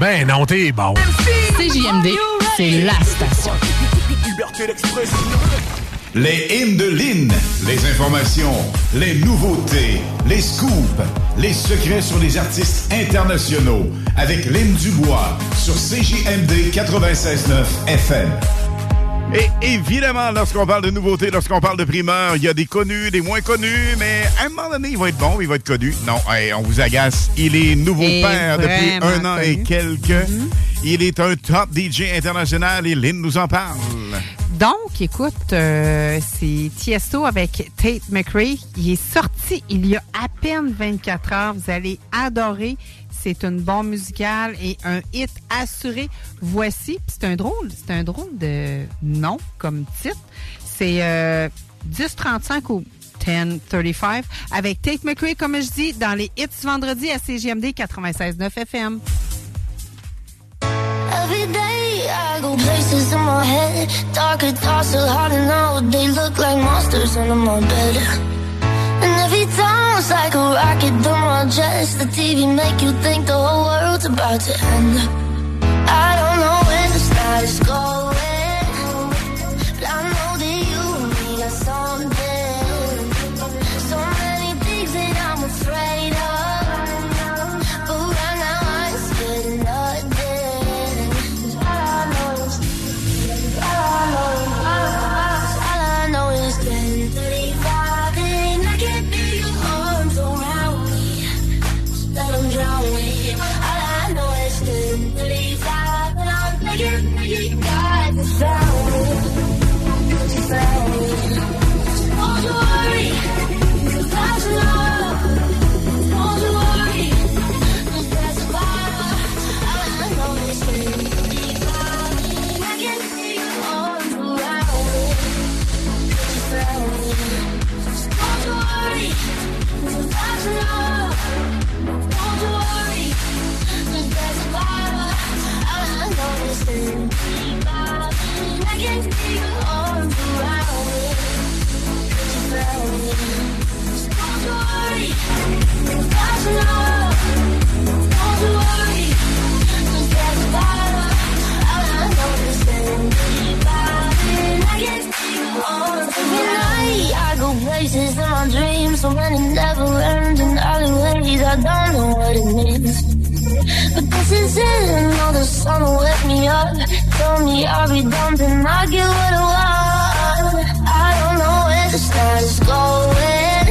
Ben non, t'es bon. CJMD, c'est la station. Les hymnes de Lynn, les informations, les nouveautés, les scoops, les secrets sur les artistes internationaux avec Lynn Dubois sur CJMD 96.9 FM. Et évidemment, lorsqu'on parle de nouveautés, lorsqu'on parle de primeurs, il y a des connus, des moins connus, mais à un moment donné, il va être bon, il va être connu. Non, hey, on vous agace. Il est nouveau Et père depuis un an et quelques. Il est un top DJ international et Lynn nous en parle. Donc, écoute, euh, c'est Tiesto avec Tate McRae. Il est sorti il y a à peine 24 heures. Vous allez adorer. C'est une bombe musicale et un hit assuré. Voici, c'est un drôle, c'est un drôle de nom comme titre. C'est euh, 1035 ou 1035 avec Tate McRae, comme je dis, dans les hits vendredi à CGMD 96.9 FM. I go places in my head. Hard. They look like monsters my bed. Time it's like a rocket my chest. The TV make you think the whole world's about to end. I don't know where the stars going. Night I go places in my dreams, so many never ending alleyways. I don't know what it means. But this is it, all the sun will wake me up. Tell me I'll be I'll get what I want. I don't know where going,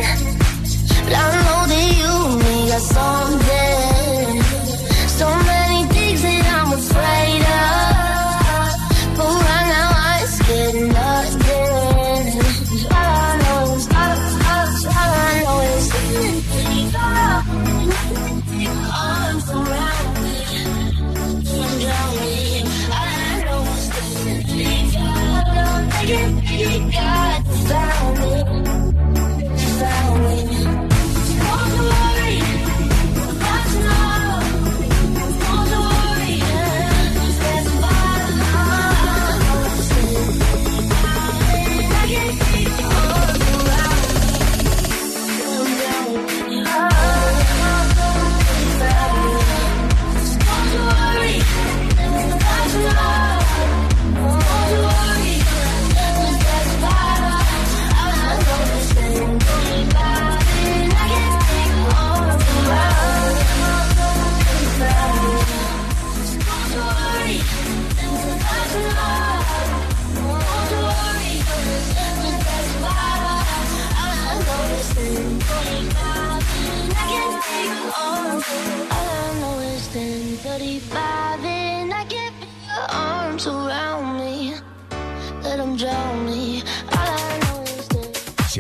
but I know that you me got something.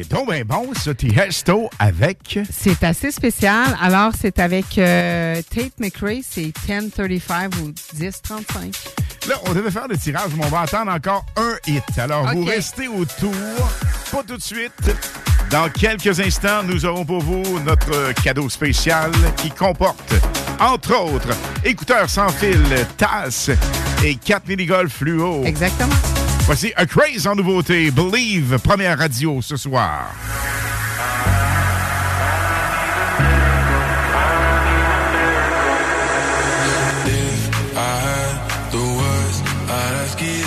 C'est donc bien bon, ça, Tiesto avec... C'est assez spécial. Alors, c'est avec euh, Tate McRae, c'est 1035 ou 1035. Là, on devait faire le tirage, mais on va attendre encore un hit. Alors, vous restez autour. Pas tout de suite. Dans quelques instants, nous aurons pour vous notre cadeau spécial qui comporte, entre autres, écouteurs sans fil, tasse et 4 mini-golf fluo. Exactement. Voici A Craze en nouveauté. Believe, première radio ce soir.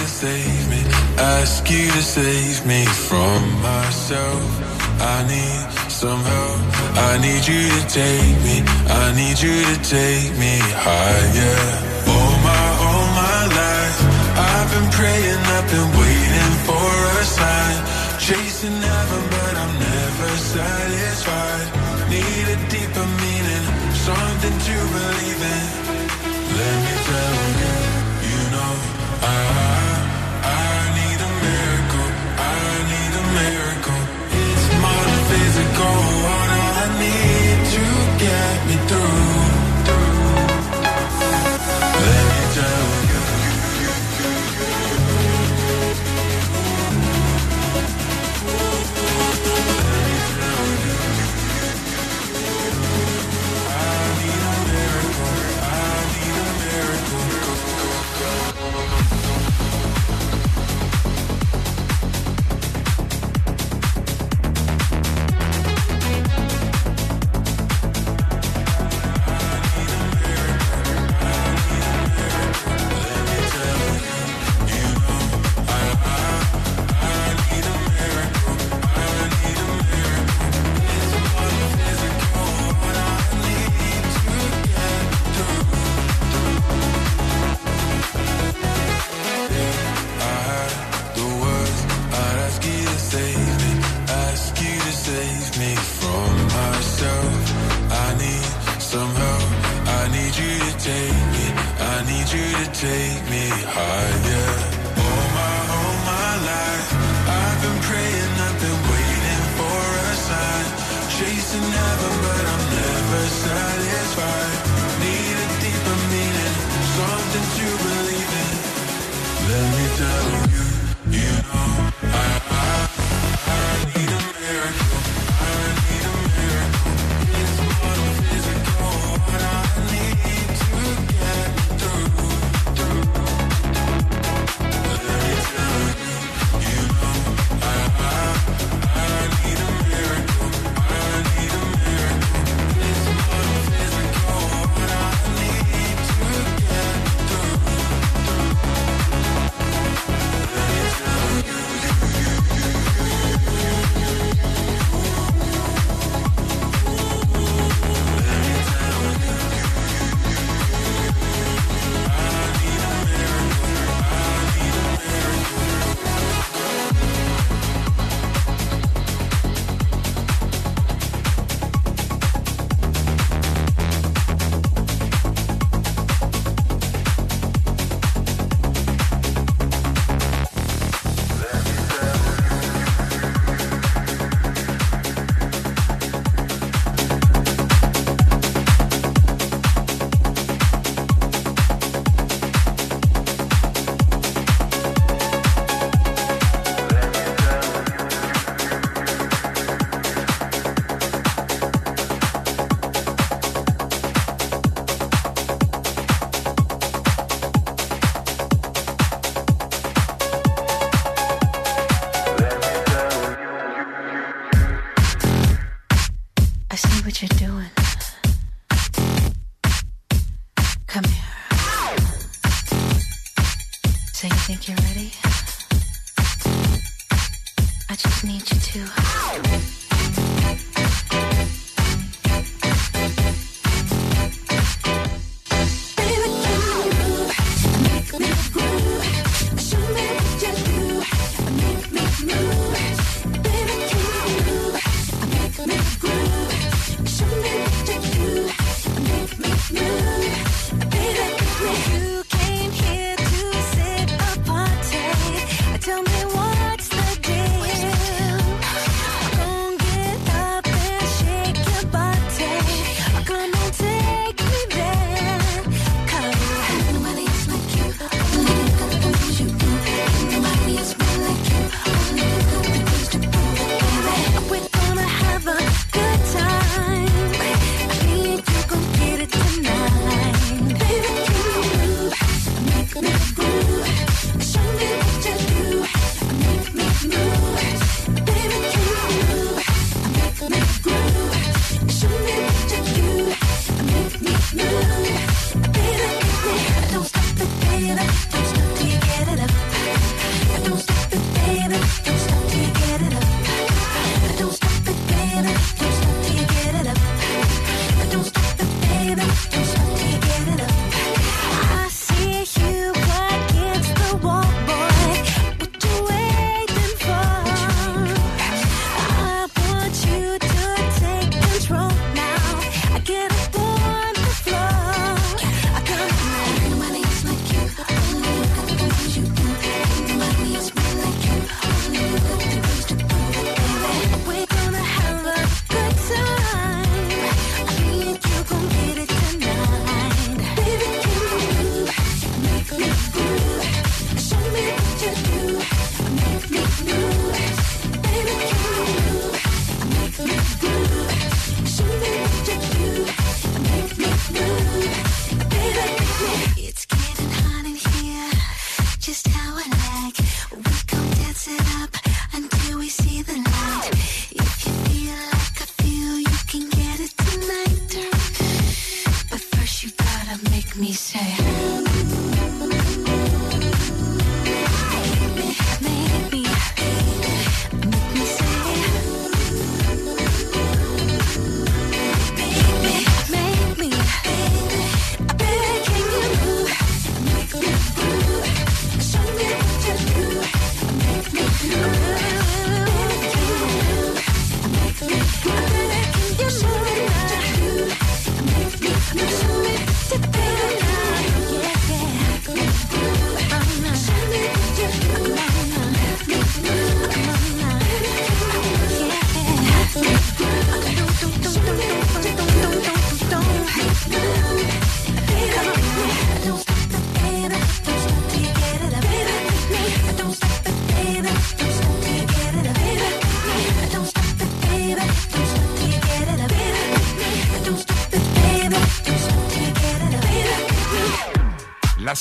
Save. Ask you to save me from myself. I need some help. I need you to take me. I need you to take me higher. Been praying, I've been waiting for a sign. Chasing heaven, but I'm never satisfied. Need a deeper meaning, something to believe in. Let me tell you, you know, I, I need a miracle, I need a miracle. It's than physical, what I need to get me through.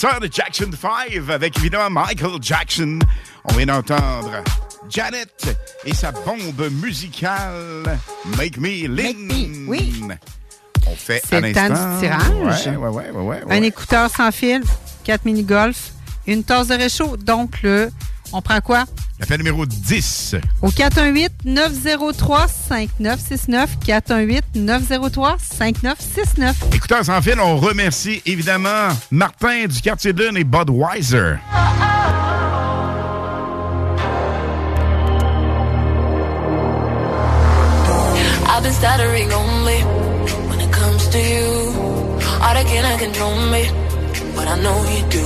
Sœur de Jackson 5 avec évidemment Michael Jackson. On vient d'entendre Janet et sa bombe musicale Make Me Lynn. oui. On fait C'est le temps du tirage. Ouais, ouais, ouais, Un écouteur sans fil, 4 mini-golf, une tasse de réchaud. Donc, le, on prend quoi? Appel numéro 10. Au 418-903-5969. 418-903-5969. Écouteurs sans fil, on remercie évidemment Martin du quartier de Lune et Budweiser. I've been stuttering lonely when it comes to you. All that can control me, but I know you do.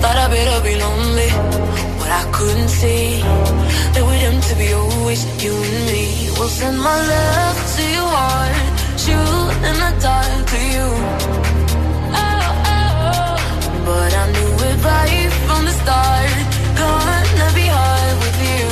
Thought I better be lonely, but I couldn't see that we're doomed to be always you and me. We'll send my love to your heart, shoot in the dark to you. Oh, oh, but I knew it right from the start. Gonna be hard with you.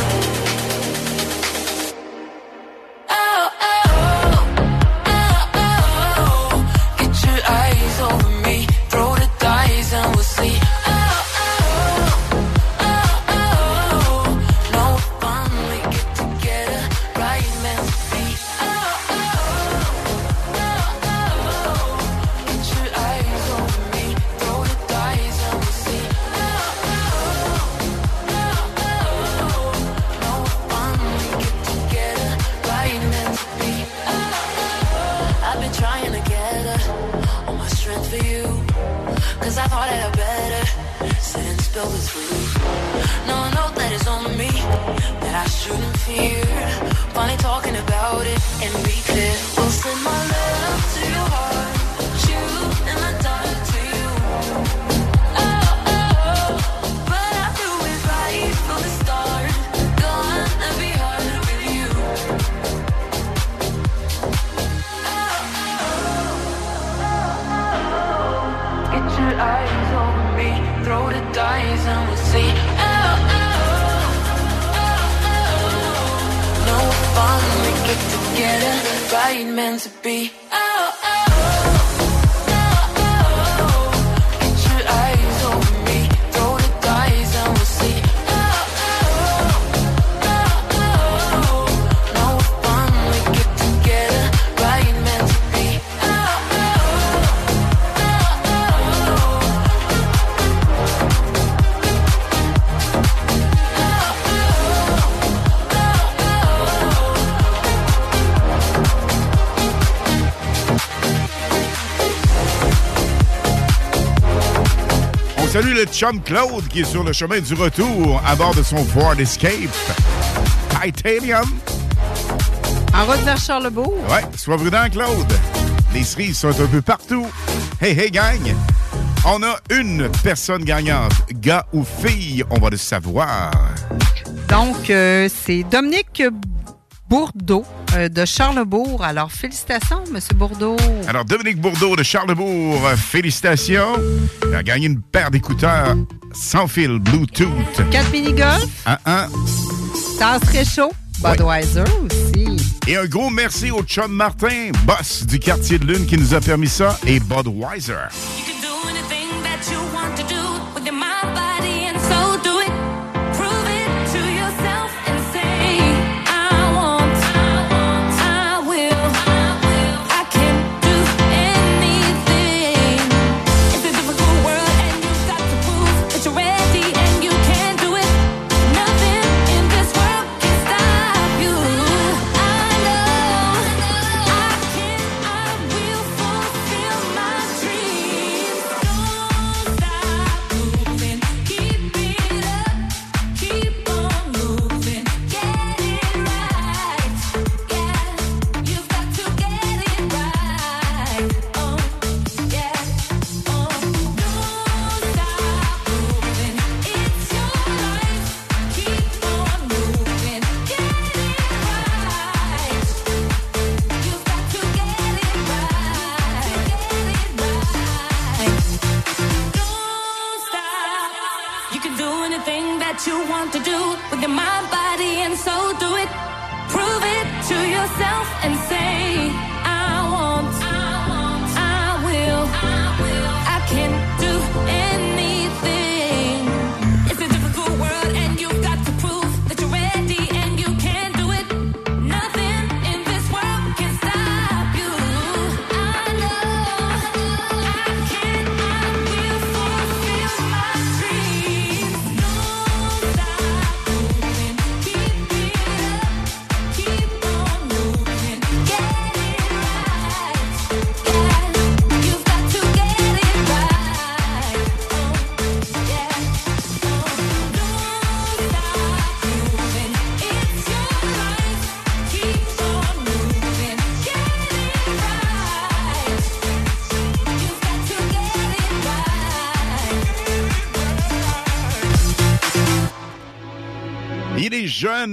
Spill the truth. No, know that it's on me, that I shouldn't fear. Finally talking about it and be clear. We'll send my love get together, right meant to be. Salue le chum Claude qui est sur le chemin du retour à bord de son Ford Escape. Titanium. En route vers Charlebourg. Ouais, sois prudent, Claude. Les cerises sont un peu partout. Hey, hey, gang. On a une personne gagnante. Gars ou fille, on va le savoir. Donc, euh, c'est Dominique Bourdeau de Charlebourg. Alors, félicitations, Monsieur Bourdeau. Alors, Dominique Bourdeau de Charlebourg, euh, félicitations. Il a gagné une paire d'écouteurs sans fil Bluetooth. 4 mini-golf, Un, un. tasse réchaud, Budweiser aussi. Et un gros merci au chum Martin, boss du quartier de Lune, qui nous a permis ça, et Budweiser.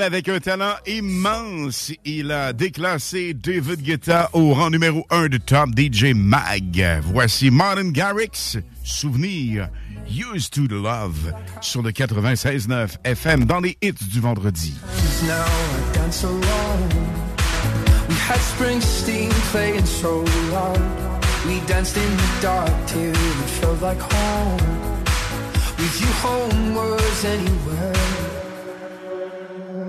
avec un talent immense. Il a déclassé David Guetta au rang numéro 1 du Top DJ Mag. Voici Martin Garrix, Souvenir, Used to the Love, sur le 96.9 FM dans les hits du vendredi.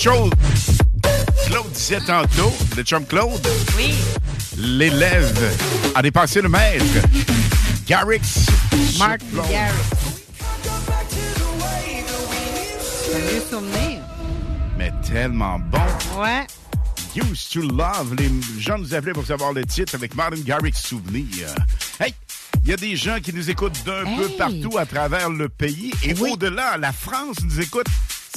Claude, Claude disait tantôt, le chum Claude. Oui. L'élève a dépassé le maître. Garrix. Mark Garrix. Mais tellement bon. Ouais. Used to Love. Les gens nous appelaient pour savoir le titre avec Martin Garrix Souvenir. Hey! Il y a des gens qui nous écoutent d'un peu partout à travers le pays et au-delà. La France nous écoute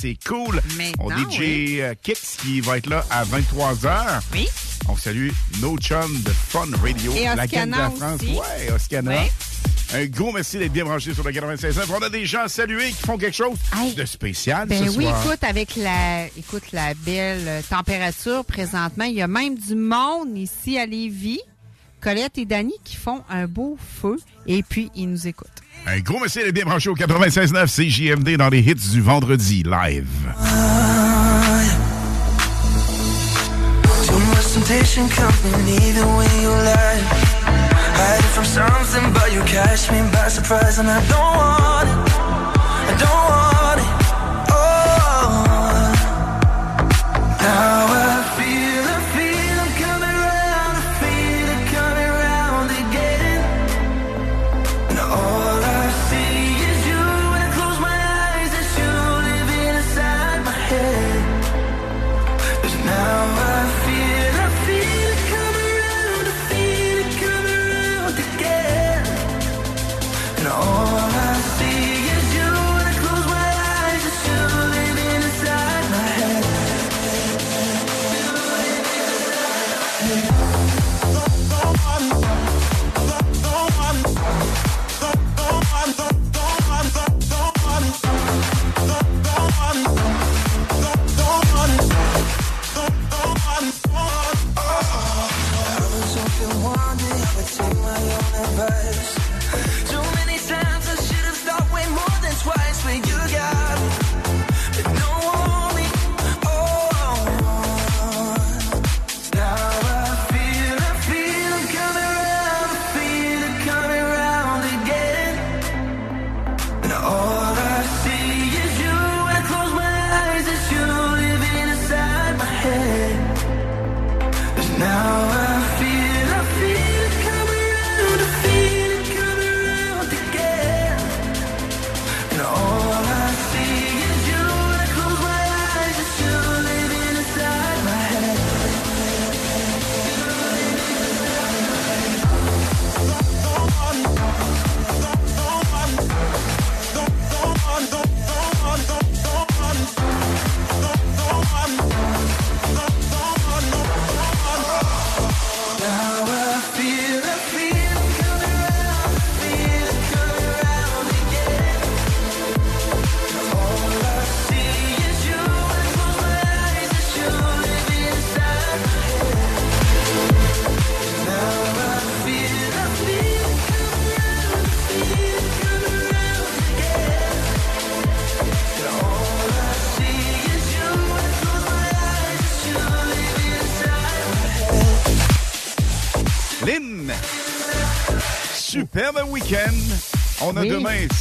c'est cool. On DJ oui. Euh, Kix qui va être là à 23h. Oui. On salue No chums de Fun Radio, Et la Gamme de la France. Ouais, Oscana. Oui. Un gros merci d'être bien branché sur le 96 On a des gens salués qui font quelque chose de spécial. Ben oui, écoute, avec la, écoute, la belle euh, température présentement, il y a même du monde ici à Lévis. Colette et Dany qui font un beau feu et puis ils nous écoutent. Un gros merci d'être bien branché au 96.9 CJMD dans les hits du vendredi live. Too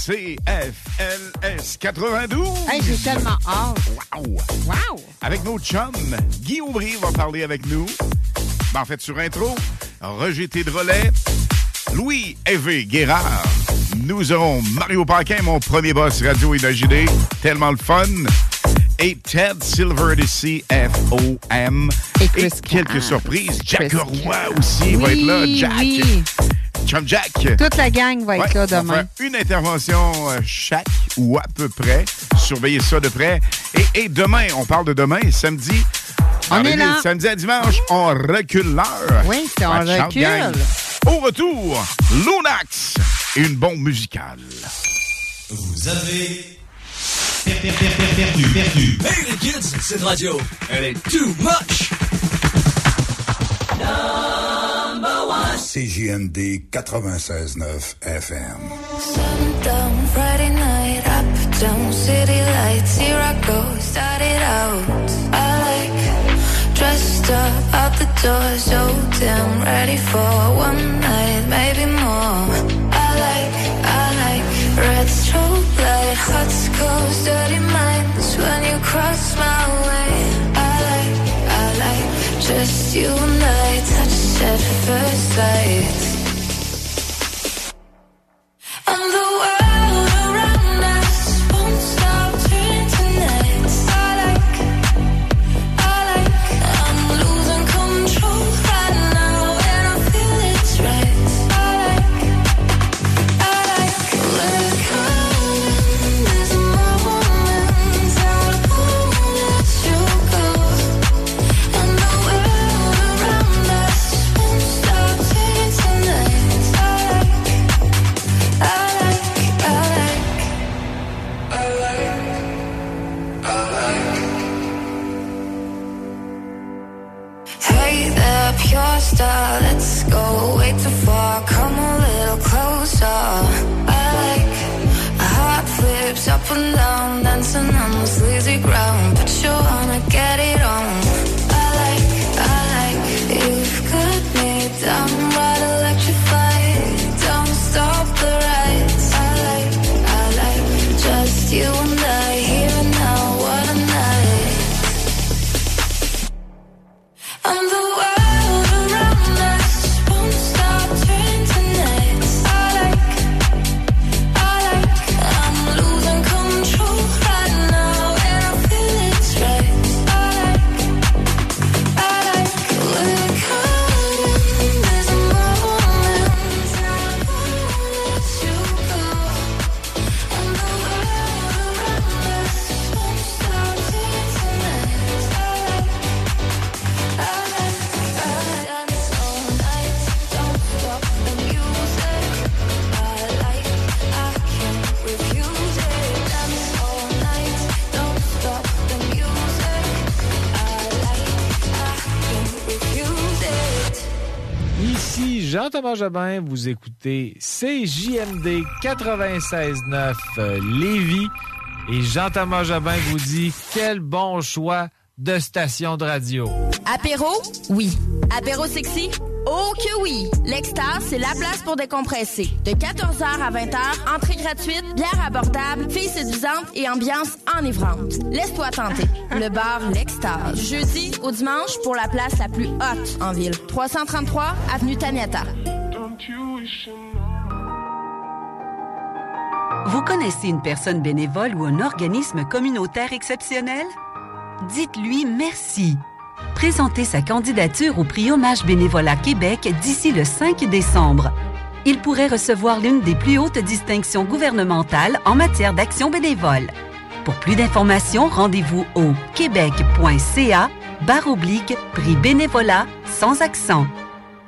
CFLS 92. Hey, j'ai tellement hâte. Wow! Wow! Avec nos chums, Guy Aubry va parler avec nous. Ben, en fait, sur intro, Roger Tédrolet, Louis Hervé Guérard. Nous aurons Mario Paquin, mon premier boss radio et d'AJD. Tellement le fun. Et Ted Silver de CFOM. Et Et, Chris quelques Cass. surprises. Jack Chris Roy aussi va être là. Jack. oui. Chum Jack. Toute la gang va être Ouais, là demain. une intervention euh, chaque ou à peu près. Surveillez ça de près. Et, et demain, on parle de demain, samedi. On est là. Samedi à dimanche, on recule l'heure. Oui, c'est on ciao, recule. gang. Au retour, Lunax et une bombe musicale. Vous avez per- per- per- per- perdu, perdu. Hey les kids, cette radio, elle est too much. CJMD 96.9 FM. Down Friday night, up down city lights. Here I go, started out. I like dressed up out the door, so damn ready for one night, maybe more. I like, I like red strobe light, hot cold, dirty minds when you cross my way. I like, I like just you and I, at first sight. Vous écoutez CJMD 96.9 euh, Lévis et Jean-Thomas Jobin vous dit quel bon choix de station de radio. Apéro? Oui. Apéro sexy? Oh que oui! L'Extase, c'est la place pour décompresser. De 14h à 20h, entrée gratuite, bière abordable, filles séduisantes et ambiance enivrante. Laisse-toi tenter. Le bar L'Extase. Jeudi au dimanche pour la place la plus haute en ville. 333 Avenue Taniata. Vous connaissez une personne bénévole ou un organisme communautaire exceptionnel? Dites-lui merci. Présentez sa candidature au prix Hommage Bénévolat Québec d'ici le 5 décembre. Il pourrait recevoir l'une des plus hautes distinctions gouvernementales en matière d'action bénévole. Pour plus d'informations, rendez-vous au québec.ca barre oblique prix bénévolat sans accent.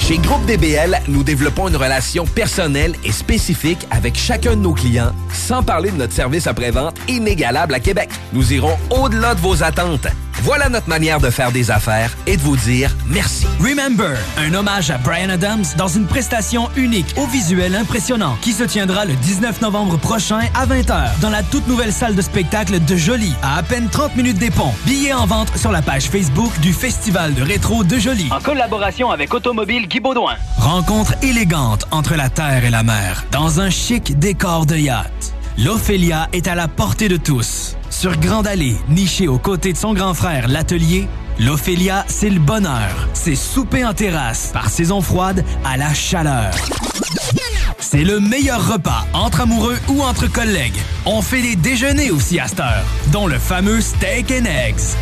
Chez Groupe DBL, nous développons une relation personnelle et spécifique avec chacun de nos clients, sans parler de notre service après-vente inégalable à Québec. Nous irons au-delà de vos attentes. Voilà notre manière de faire des affaires et de vous dire merci. Remember, un hommage à Brian Adams dans une prestation unique au visuel impressionnant qui se tiendra le 19 novembre prochain à 20h dans la toute nouvelle salle de spectacle de Jolie à à peine 30 minutes des ponts. Billets en vente sur la page Facebook du Festival de rétro de Jolie. En collaboration avec Automobile Guy Baudouin. Rencontre élégante entre la terre et la mer dans un chic décor de yacht. L'Ophélia est à la portée de tous. Sur Grande Allée, nichée aux côtés de son grand frère, l'Atelier, l'Ophélia, c'est le bonheur. C'est souper en terrasse, par saison froide à la chaleur. C'est le meilleur repas entre amoureux ou entre collègues. On fait des déjeuners aussi à cette heure, dont le fameux steak and eggs.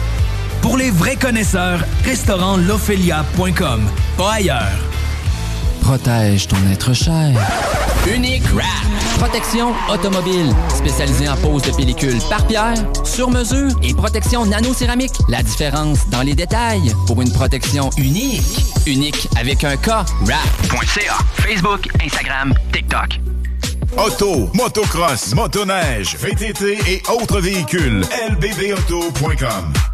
Pour les vrais connaisseurs, restaurant l'Ophélia.com, pas ailleurs. Protège ton être cher. Unique Wrap. Protection automobile. Spécialisée en pose de pellicule par pierre, sur mesure et protection nano-céramique. La différence dans les détails pour une protection unique. Unique avec un K. Wrap.ca. Facebook, Instagram, TikTok. Auto, motocross, motoneige, VTT et autres véhicules. lbbauto.com.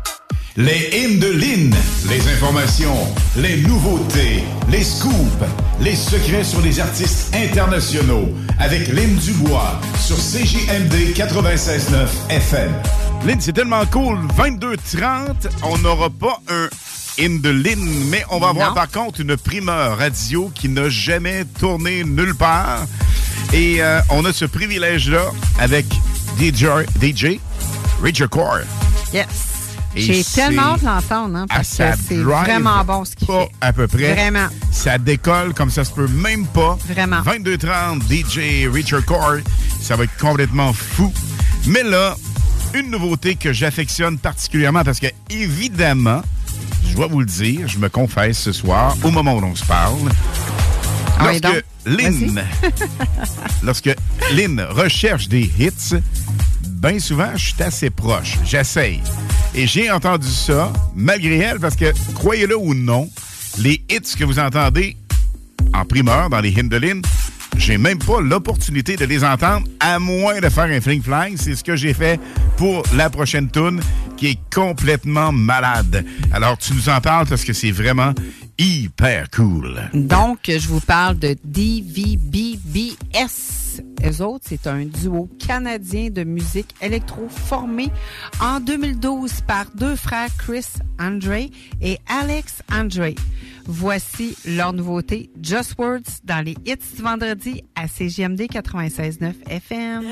Les hymnes de Lynn, les informations, les nouveautés, les scoops, les secrets sur les artistes internationaux avec Lynn Dubois sur CJMD 96.9 FM. Lynn, c'est tellement cool. 22h30, on n'aura pas un hymne de Lynn, mais on va avoir par contre une primeur radio qui n'a jamais tourné nulle part. Et euh, on a ce privilège-là avec DJ, DJ Richard Core. Yes. J'ai tellement hâte de l'entendre, hein, parce que c'est vraiment bon ce qu'il pas fait. à peu près. Vraiment. Ça décolle comme ça se peut même pas. Vraiment. 22h30, DJ Richard Core. Ça va être complètement fou. Mais là, une nouveauté que j'affectionne particulièrement parce que, évidemment, je dois vous le dire, je me confesse ce soir, au moment où l'on se parle, Ah oui, lorsque Lynn, lorsque Lynn recherche des hits, bien souvent, je suis assez proche. J'essaye. Et j'ai entendu ça, malgré elle, parce que, croyez-le ou non, les hits que vous entendez en primeur dans les Lynn, j'ai même pas l'opportunité de les entendre, à moins de faire un fling flang. C'est ce que j'ai fait pour la prochaine tune, qui est complètement malade. Alors, tu nous en parles parce que c'est vraiment hyper cool. Donc, je vous parle de DVBBS. Eux autres, c'est un duo canadien de musique électro formé en 2012 par deux frères Chris Andre et Alex Andre. Voici leur nouveauté, Just Words, dans les hits du vendredi à CGMD 96.9 FM.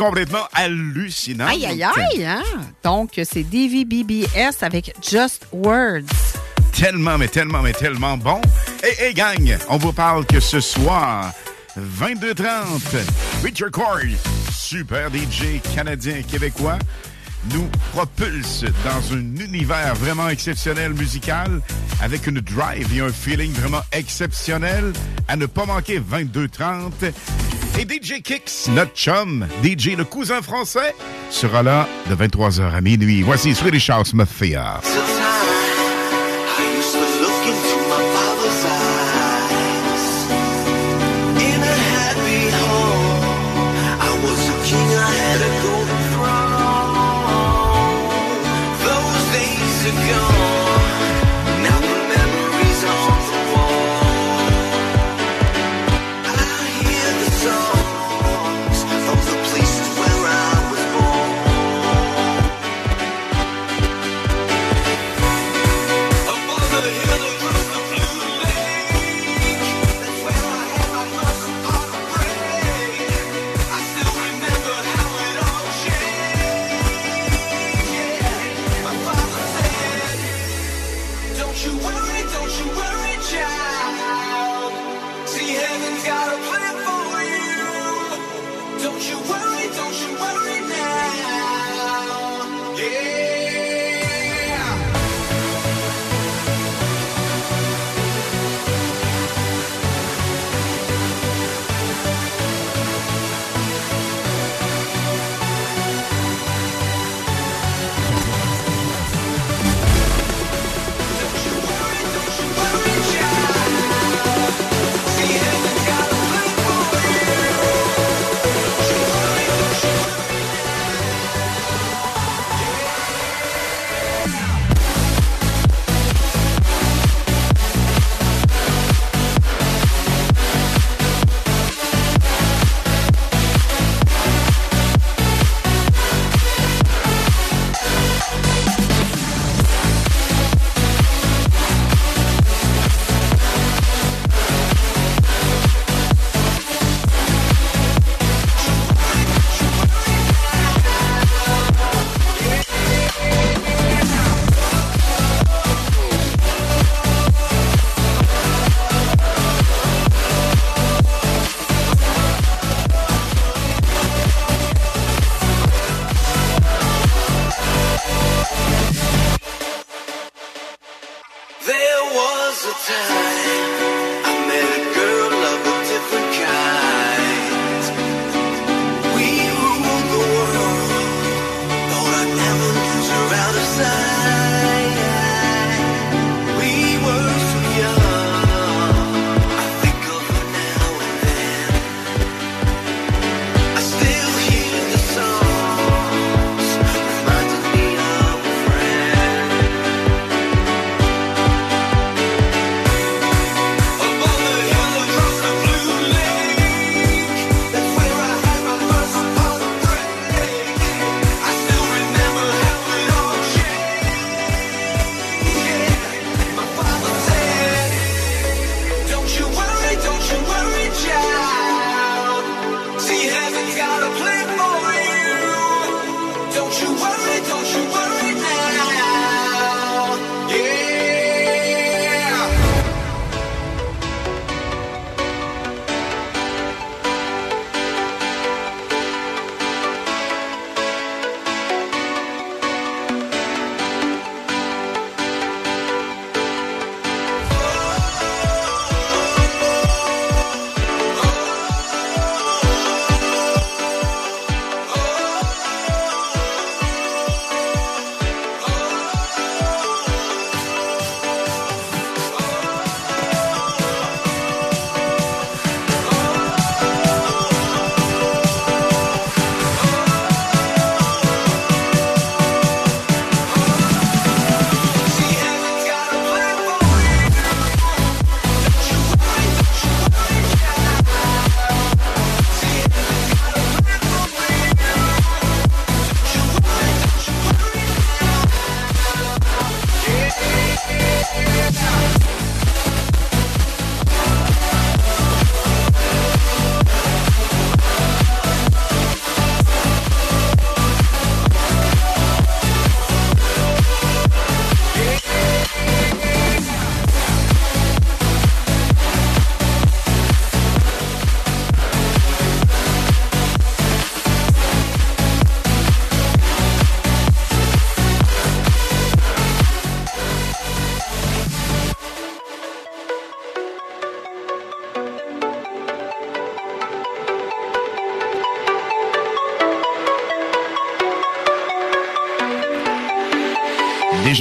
Complètement hallucinante. Aïe, aïe, aïe! Hein? Donc, c'est DVBBS avec Just Words. Tellement, mais tellement, mais tellement bon. Et hey, gang, on vous parle que ce soir, 22h30, Richard Corey, super DJ canadien québécois, nous propulse dans un univers vraiment exceptionnel musical avec une drive et un feeling vraiment exceptionnel à ne pas manquer 22h30. Et DJ Kicks, notre chum, DJ le cousin français, sera là de 23h à minuit. Voici Swedish House Mafia.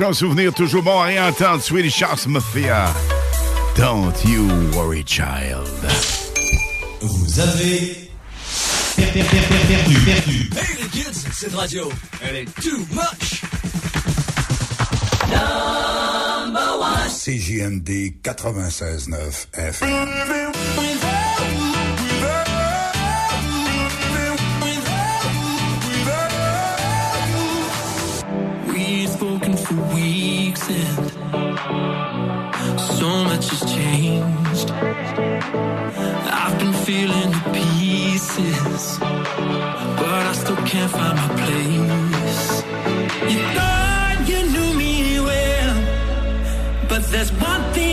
Excellent souvenir, toujours bon à rien réentendre. Swedish Charles Mafia. Don't you worry, child. Vous avez perdu, perdu, perdu. Hey les kids, cette radio, elle est too much. Number one. CJMD 96.9 FM. So much has changed. I've been feeling the pieces, but I still can't find my place. You thought you knew me well, but there's one thing.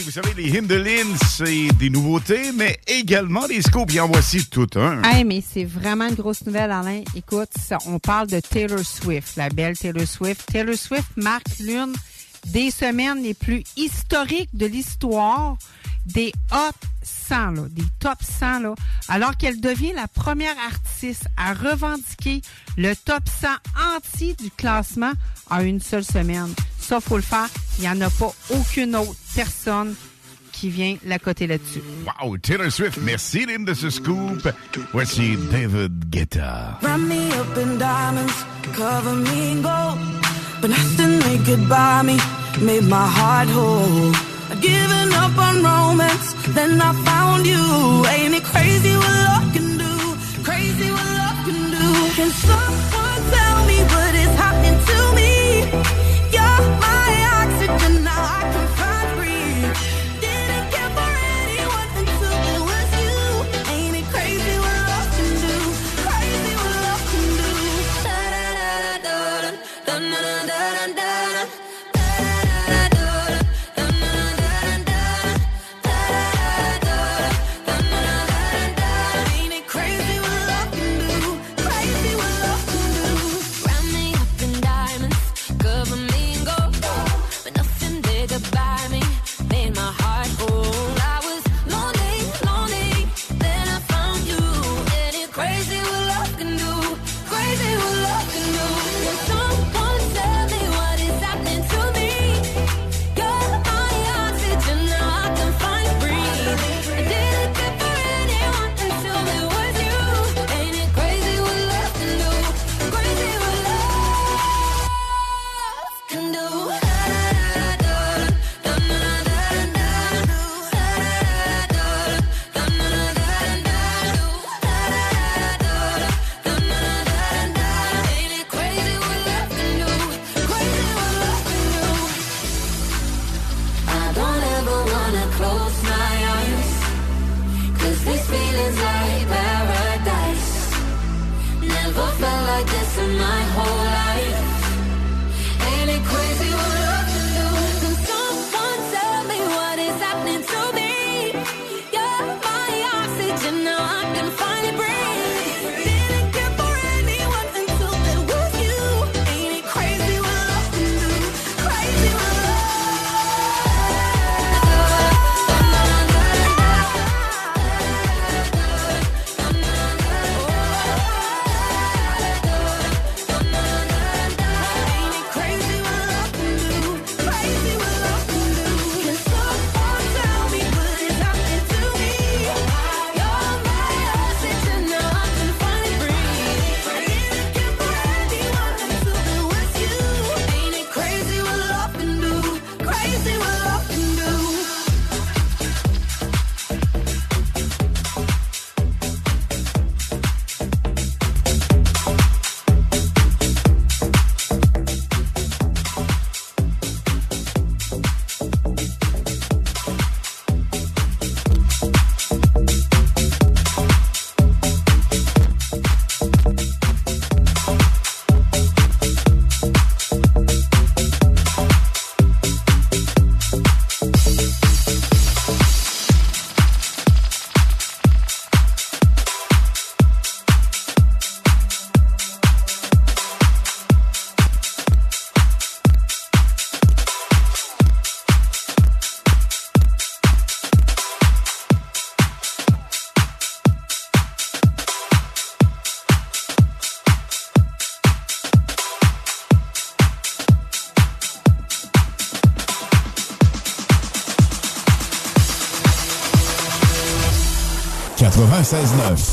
Vous savez, les Hindolines, c'est des nouveautés, mais également des scoops. Et en voici tout un. Hey, mais c'est vraiment une grosse nouvelle, Alain. Écoute, on parle de Taylor Swift, la belle Taylor Swift. Taylor Swift marque l'une des semaines les plus historiques de l'histoire des Hot 100, là, des top 100, là, alors qu'elle devient la première artiste à revendiquer le top 100 entier du classement en une seule semaine. Ça, faut le faire. Il n'y en a pas aucune autre personne qui vient la coter là-dessus. Wow, Taylor Swift, merci, Lynn, de ce scoop. Voici David Guetta. Wrap me up in diamonds, cover me in gold. But nothing they could buy me made my heart whole. I'd given up on romance, then I found you. Ain't it crazy what love can do? Crazy what love can do. Can someone tell me what is happening to me? 16-9.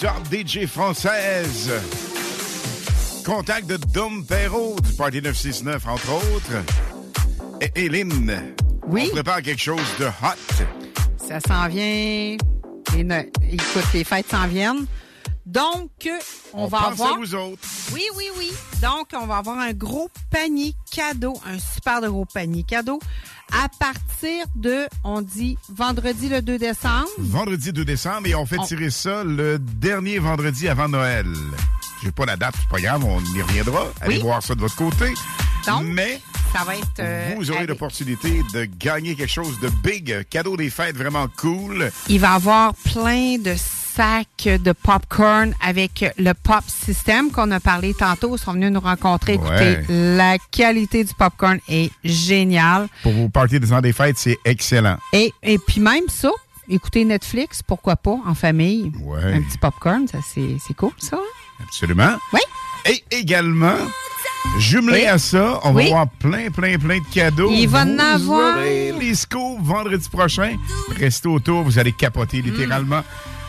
Top DJ française. Contact de Dom Perrault du Party 969, entre autres. Et Hélène. Oui? On prépare quelque chose de hot. Ça s'en vient. Les ne- Écoute, les fêtes s'en viennent. Donc, on, On va pense avoir. à vous autres. Oui, oui, oui. Donc, on va avoir un gros panier cadeau, un super de gros panier cadeau à partir de, on dit, vendredi le 2 décembre. Vendredi 2 décembre et on fait On- tirer ça le dernier vendredi avant Noël. J'ai pas la date, c'est pas grave, on y reviendra. Allez Oui. voir ça de votre côté. Donc, Mais Ça va être. euh, vous aurez l'opportunité de gagner quelque chose de big, cadeau des fêtes vraiment cool. Il va y avoir plein de sacs de popcorn avec le Pop System qu'on a parlé tantôt. Ils sont venus nous rencontrer. Écoutez, Ouais. la qualité du popcorn est géniale. Pour vos parties de temps des fêtes, c'est excellent. Et, et puis même ça, écoutez Netflix, pourquoi pas, en famille. Ouais. Un petit popcorn, ça c'est c'est cool, ça. Absolument. Oui. Et également, jumelé Oui. à ça, on Oui. va avoir plein, plein, plein de cadeaux. Il va en Vous avoir. les scoops vendredi prochain. Restez autour, vous allez capoter littéralement.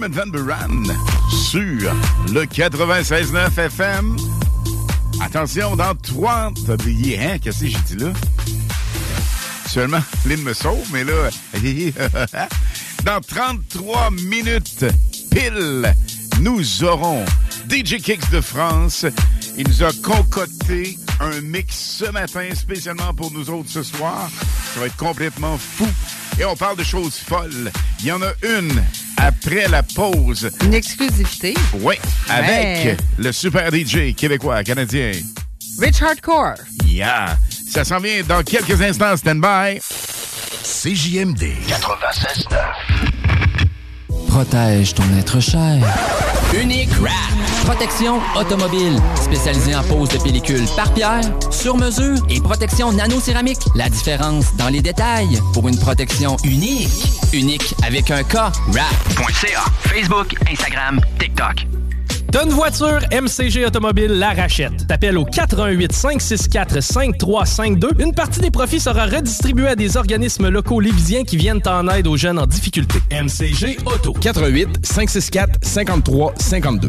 Armin Van Buren sur le 96.9 FM. Attention, dans trois... T'as dit, hein? Qu'est-ce que j'ai dit là? Seulement, Lynn me sauve, mais là... dans 33 minutes pile, nous aurons DJ Kicks de France. Il nous a concocté un mix ce matin spécialement pour nous autres ce soir. Ça va être complètement fou. Et on parle de choses folles. Il y en a une après la pause. Une exclusivité? Oui, avec Ouais. le super DJ québécois, canadien. Rich Hardcore. Yeah. Ça s'en vient dans quelques instants. Stand by. CJMD 96.9. Protège ton être cher. Unique Wrap. Protection automobile. Spécialisée en pose de pellicule par pierre, sur mesure et protection nano-céramique. La différence dans les détails pour une protection unique. Unique avec un K. Wrap.ca. Facebook, Instagram, TikTok. T'as une voiture, MCG Automobile la rachète. T'appelles au 418 564 5352. Une partie des profits sera redistribuée à des organismes locaux lévisiens qui viennent en aide aux jeunes en difficulté. MCG Auto. 88 564 53 52.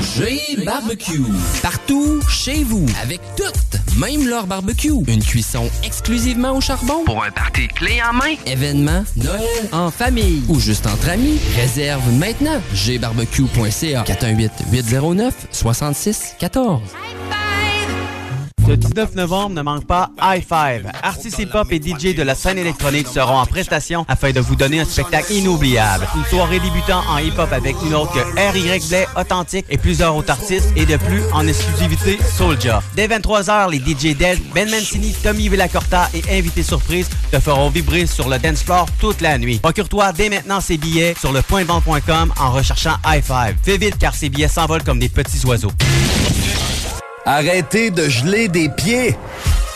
G Barbecue. Partout, chez vous, avec toutes, même leur barbecue. Une cuisson exclusivement au charbon. Pour un party clé en main. Événement, Noël, en famille ou juste entre amis. Réserve maintenant. gbarbecue.ca 418 809 66 14. Le 19 novembre, ne manque pas High Five. Artistes hip-hop et DJ de la scène électronique seront en prestation afin de vous donner un spectacle inoubliable. Une soirée débutant en hip-hop avec une autre que R.Y. Blais, Authentique et plusieurs autres artistes et de plus en exclusivité Soulja. Dès 23h, les DJ Del, Ben Mancini, Tommy Villacorta et invités surprises te feront vibrer sur le dance floor toute la nuit. Procure-toi dès maintenant ces billets sur le en recherchant High Five. Fais vite car ces billets s'envolent comme des petits oiseaux. Arrêtez de geler des pieds.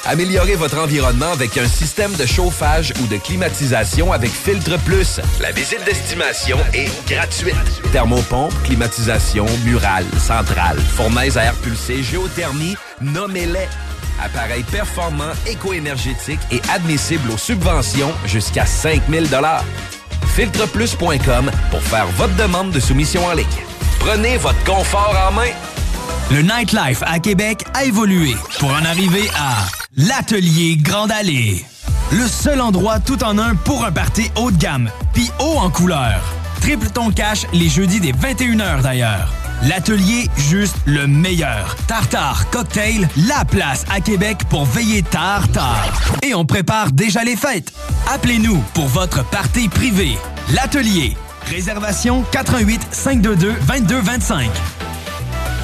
Améliorez votre environnement avec un système de chauffage ou de climatisation avec Filtre Plus. La visite d'estimation est gratuite. Thermopompe, climatisation, murale, centrale, fournaise à air pulsé, géothermie, nommez-les. Appareil performant, éco-énergétique et admissible aux subventions jusqu'à 5000 Filtreplus.com pour faire votre demande de soumission en ligne. Prenez votre confort en main. Le nightlife à Québec a évolué pour en arriver à l'Atelier Grande Allée. Le seul endroit tout en un pour un party haut de gamme, puis haut en couleur. Triple ton cash les jeudis des 21h d'ailleurs. L'atelier juste le meilleur. Tartare, cocktail, la place à Québec pour veiller tard tard. Et on prépare déjà les fêtes. Appelez-nous pour votre party privé. L'atelier. Réservation 88 522 2225.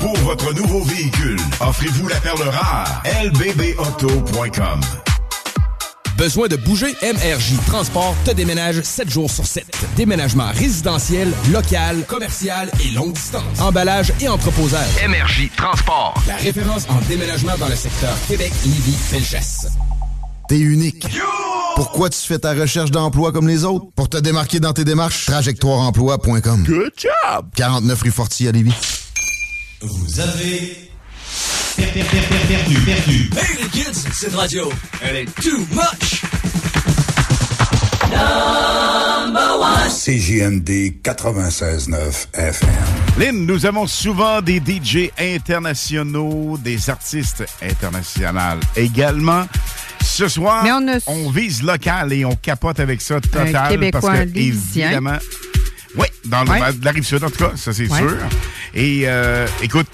Pour votre nouveau véhicule, offrez-vous la perle rare. lbbauto.com. Besoin de bouger? MRJ Transport te déménage 7 jours sur 7. Déménagement résidentiel, local, commercial et longue distance. Emballage et entreposage. MRJ Transport. La référence en déménagement dans le secteur Québec, Lévis, Felchasse. T'es unique. Pourquoi tu fais ta recherche d'emploi comme les autres? Pour te démarquer dans tes démarches, trajectoireemploi.com. Good job! 49 rue Forti à Lévis. Vous avez per- per- per- per- perdu, perdu. Hey les kids, cette radio, elle est too much. CJMD 96.9 FM. Lynn, nous avons souvent des DJ internationaux, des artistes internationaux également. Ce soir, Mais on a- vise local et on capote avec ça total. Québécois parce que, évidemment, oui, dans le, Ouais. la rive sud, en tout cas, ça c'est Ouais. sûr. Et euh, écoute,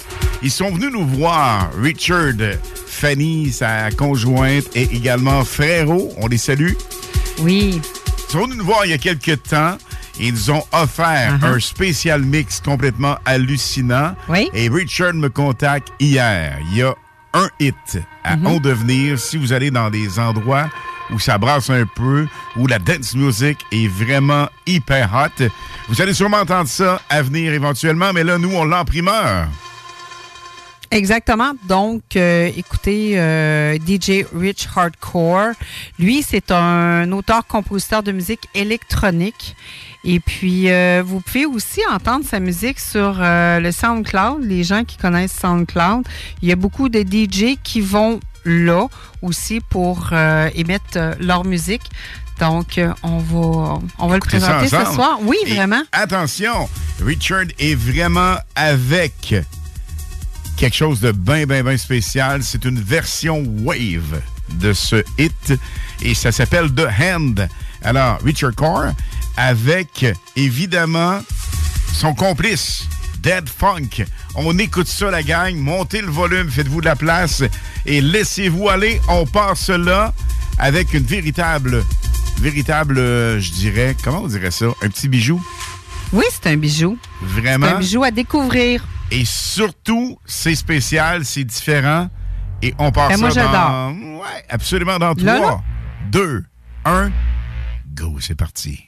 ils sont venus nous voir, Richard, Fanny, sa conjointe, et également Frérot. On les salue. Oui. Ils sont venus nous voir il y a quelques temps. Ils nous ont offert Uh-huh. un spécial mix complètement hallucinant. Oui. Et Richard me contacte hier. Il y a un hit à Mhm. On Devenir si vous allez dans des endroits où ça brasse un peu, où la dance music est vraiment hyper hot. Vous allez sûrement entendre ça à venir éventuellement, mais là, nous, on l'a. Exactement. Donc, euh, écoutez, euh, DJ Rich Hardcore, lui, c'est un auteur-compositeur de musique électronique. Et puis, euh, vous pouvez aussi entendre sa musique sur le SoundCloud. Les gens qui connaissent SoundCloud, il y a beaucoup de DJ qui vont là aussi pour euh, émettre euh, leur musique. Donc, euh, on va, on va le présenter ce soir. Oui, Et vraiment. Attention, Richard est vraiment avec quelque chose de bien, bien, bien spécial. C'est une version wave de ce hit et ça s'appelle The Hand. Alors, Richard Core avec évidemment son complice, Dead Funk. On écoute ça, la gang. Montez le volume, faites-vous de la place et laissez-vous aller. On part cela avec une véritable, véritable, euh, je dirais, comment on dirait ça? Un petit bijou? Oui, c'est un bijou. Vraiment? C'est un bijou à découvrir. Et surtout, c'est spécial, c'est différent. Et on part Ben, ça moi, dans... j'adore. Ouais, absolument dans Là, 3, là. 2, 1, go, c'est parti.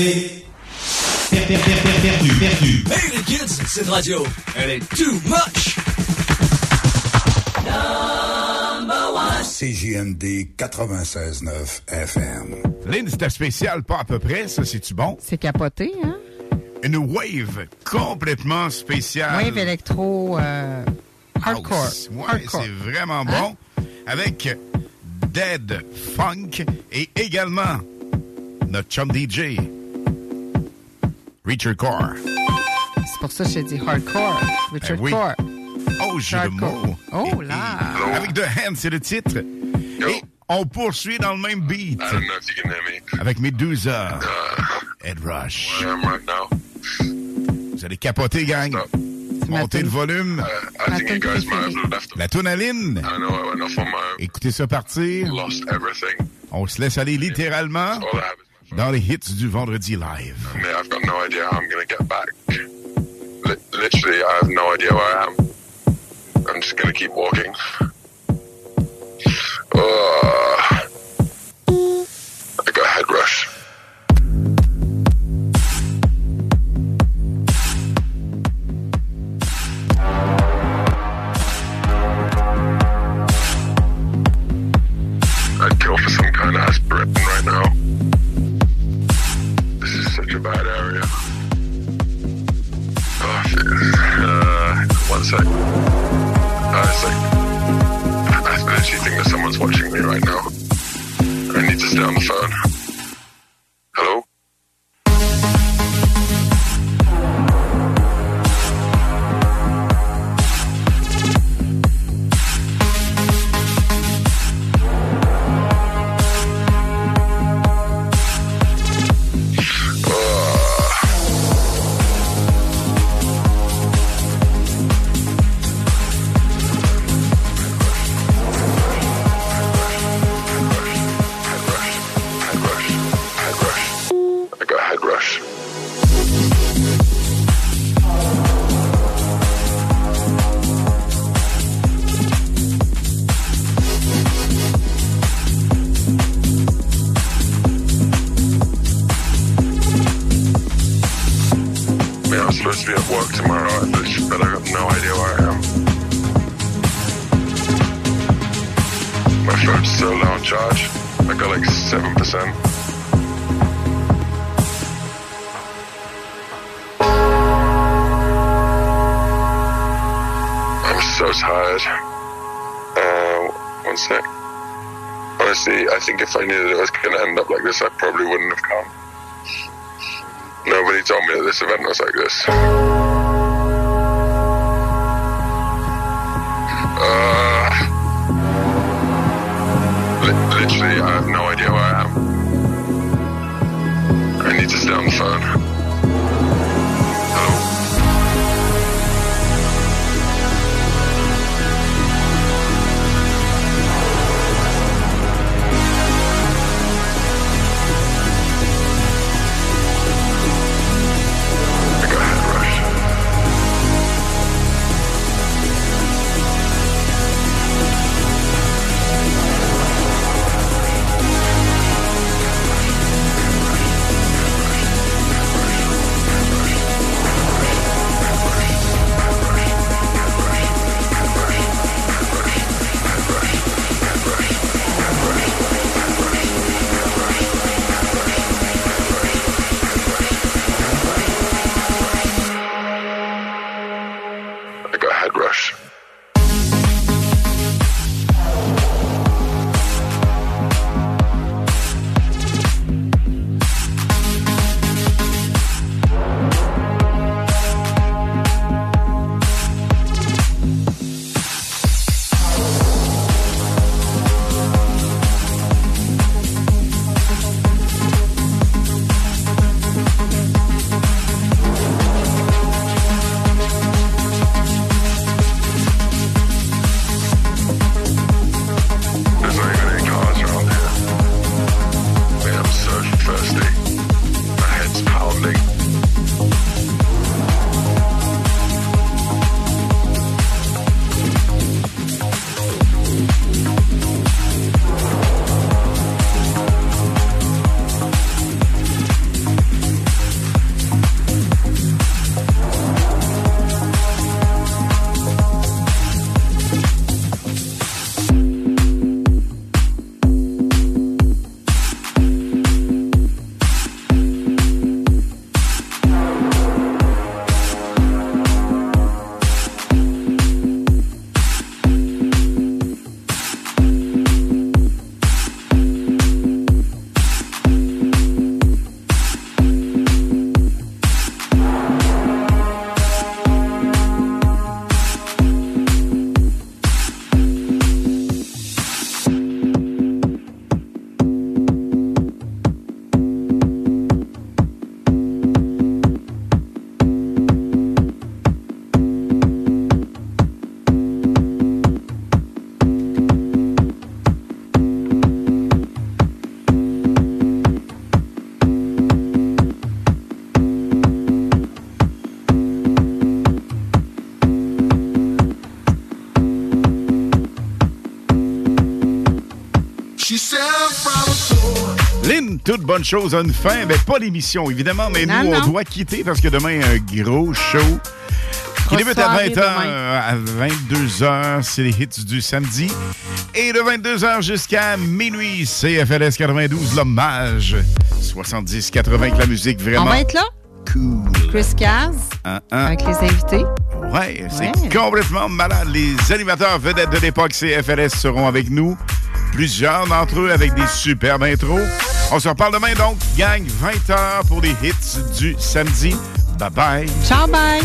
Avez per- per- per- per- perdu, perdu. Hey les kids, cette radio, elle est too much. CJMD 96.9 FM. Lynn, c'était spécial, pas à peu près, ça, c'est-tu bon? C'est capoté, hein? Une wave complètement spéciale. Wave électro euh, hardcore. House. Ouais, Hardcore. c'est vraiment bon. Avec Dead Funk et également notre chum DJ, Richard Core. C'est pour ça que j'ai dit hardcore. Richard Ben oui. Core. Oh, j'ai le mot. Oh là! Avec The Hand, c'est le titre. Et on poursuit dans le même beat. Avec Medusa. Ed Rush. Vous allez capoter, gang. Montez le volume. I think you guys might have left. La tonaline. I know I went off on my own. Écoutez ça partir. Lost everything. On se laisse aller littéralement dans les hits du vendredi live. I have no idea where I am. I'm just to keep walking. Be at work tomorrow, but I have no idea where I am. My phone's so low on charge. I got like 7%. I'm so tired. Uh, one sec. Honestly, I think if I knew that it was going to end up like this, I probably wouldn't have come. Nobody told me that this event was like this. Toute bonne chose a une fin. Mais pas l'émission, évidemment, mais Non, nous, on doit quitter parce que demain, un gros show. Qui Grosse débute à soirée 20h, demain. à 22h, c'est les hits du samedi. Et de 22h jusqu'à minuit, CFLS 92, l'hommage 70-80 avec la musique vraiment On va être là? cool. Chris Caz, Hein, hein. avec les invités. Ouais, c'est Ouais. complètement malade. Les animateurs vedettes de l'époque CFLS seront avec nous. Plusieurs d'entre eux avec des superbes intros. On se reparle demain donc, gang, 20h pour les hits du samedi. Bye bye. Ciao, bye!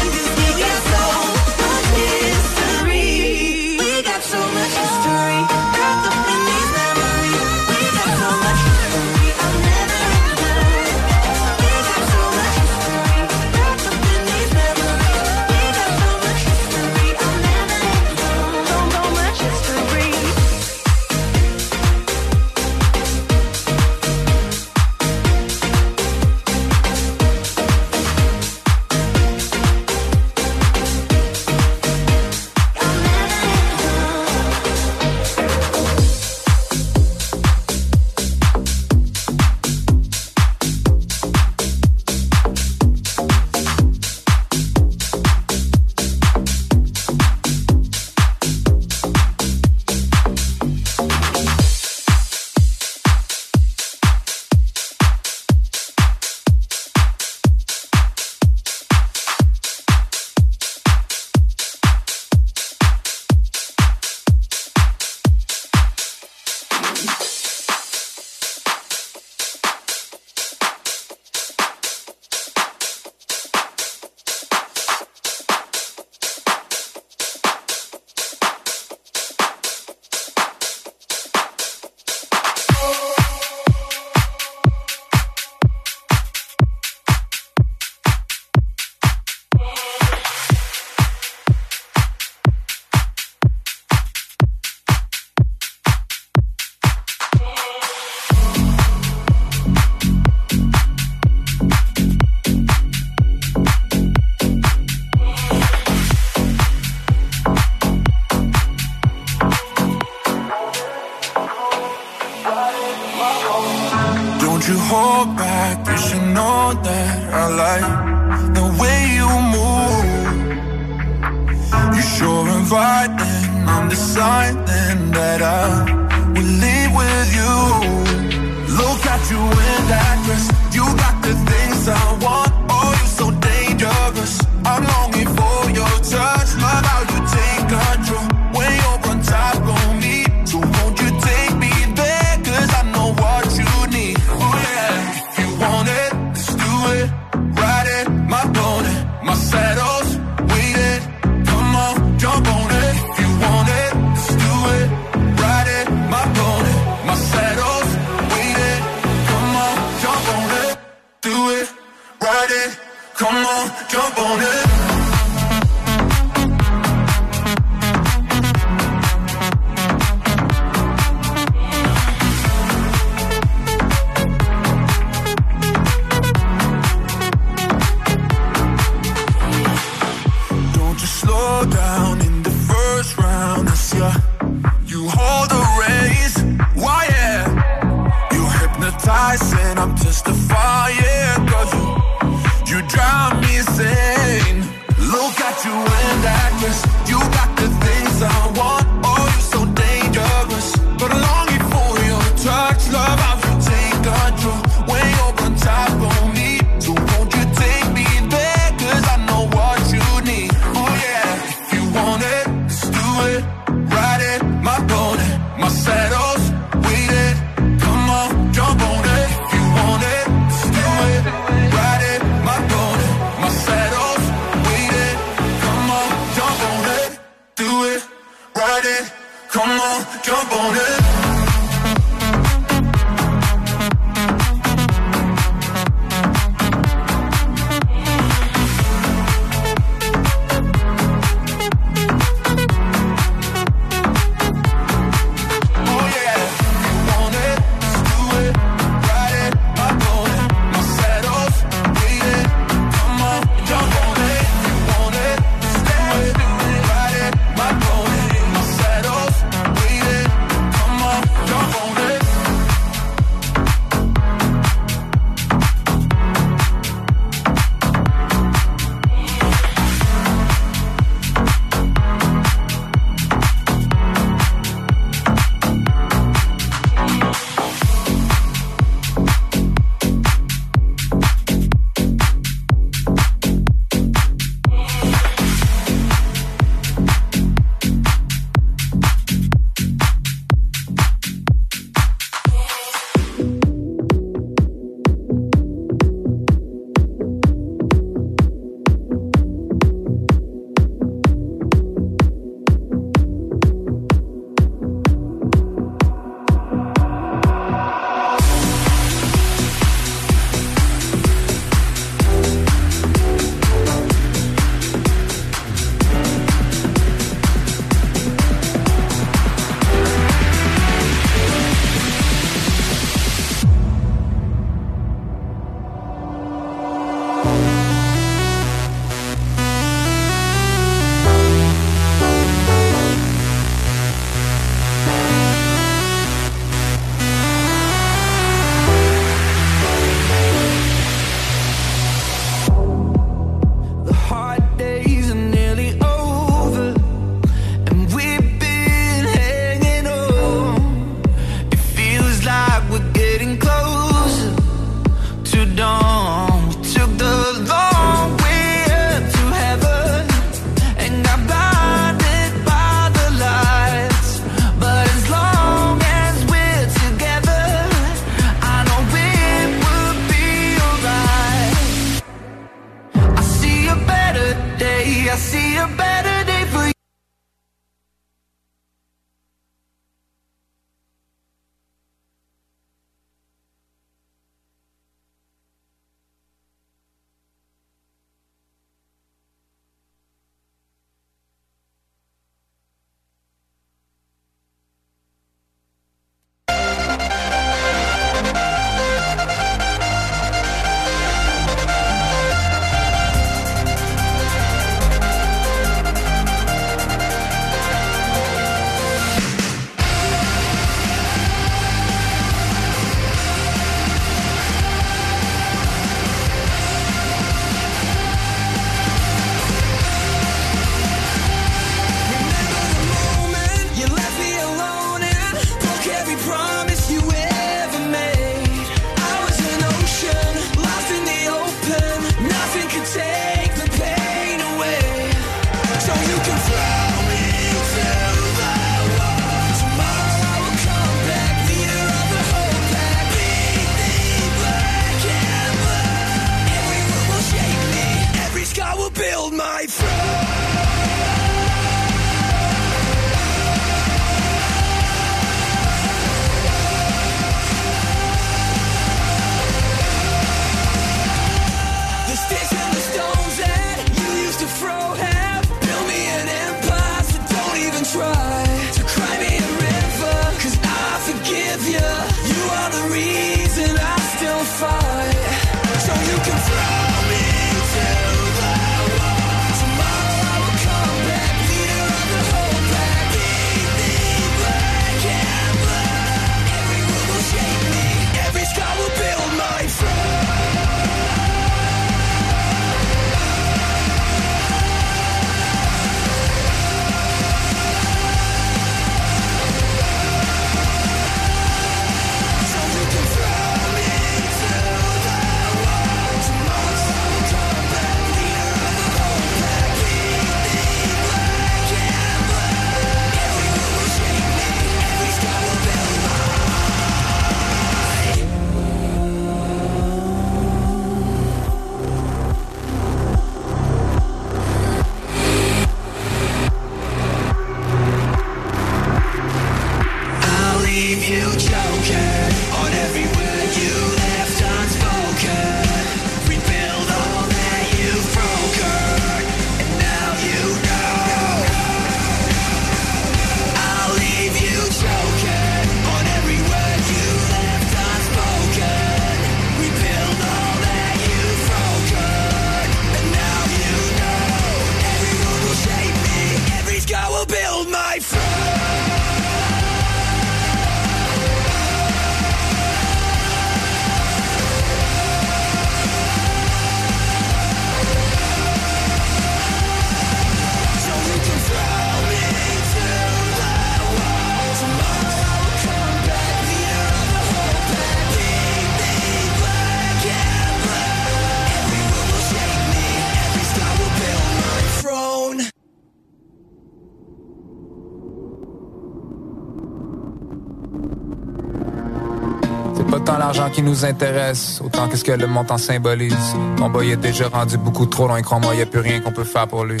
L'argent qui nous intéresse, autant que ce que le montant symbolise. Mon boy est déjà rendu beaucoup trop loin, crois-moi, y a plus rien qu'on peut faire pour lui.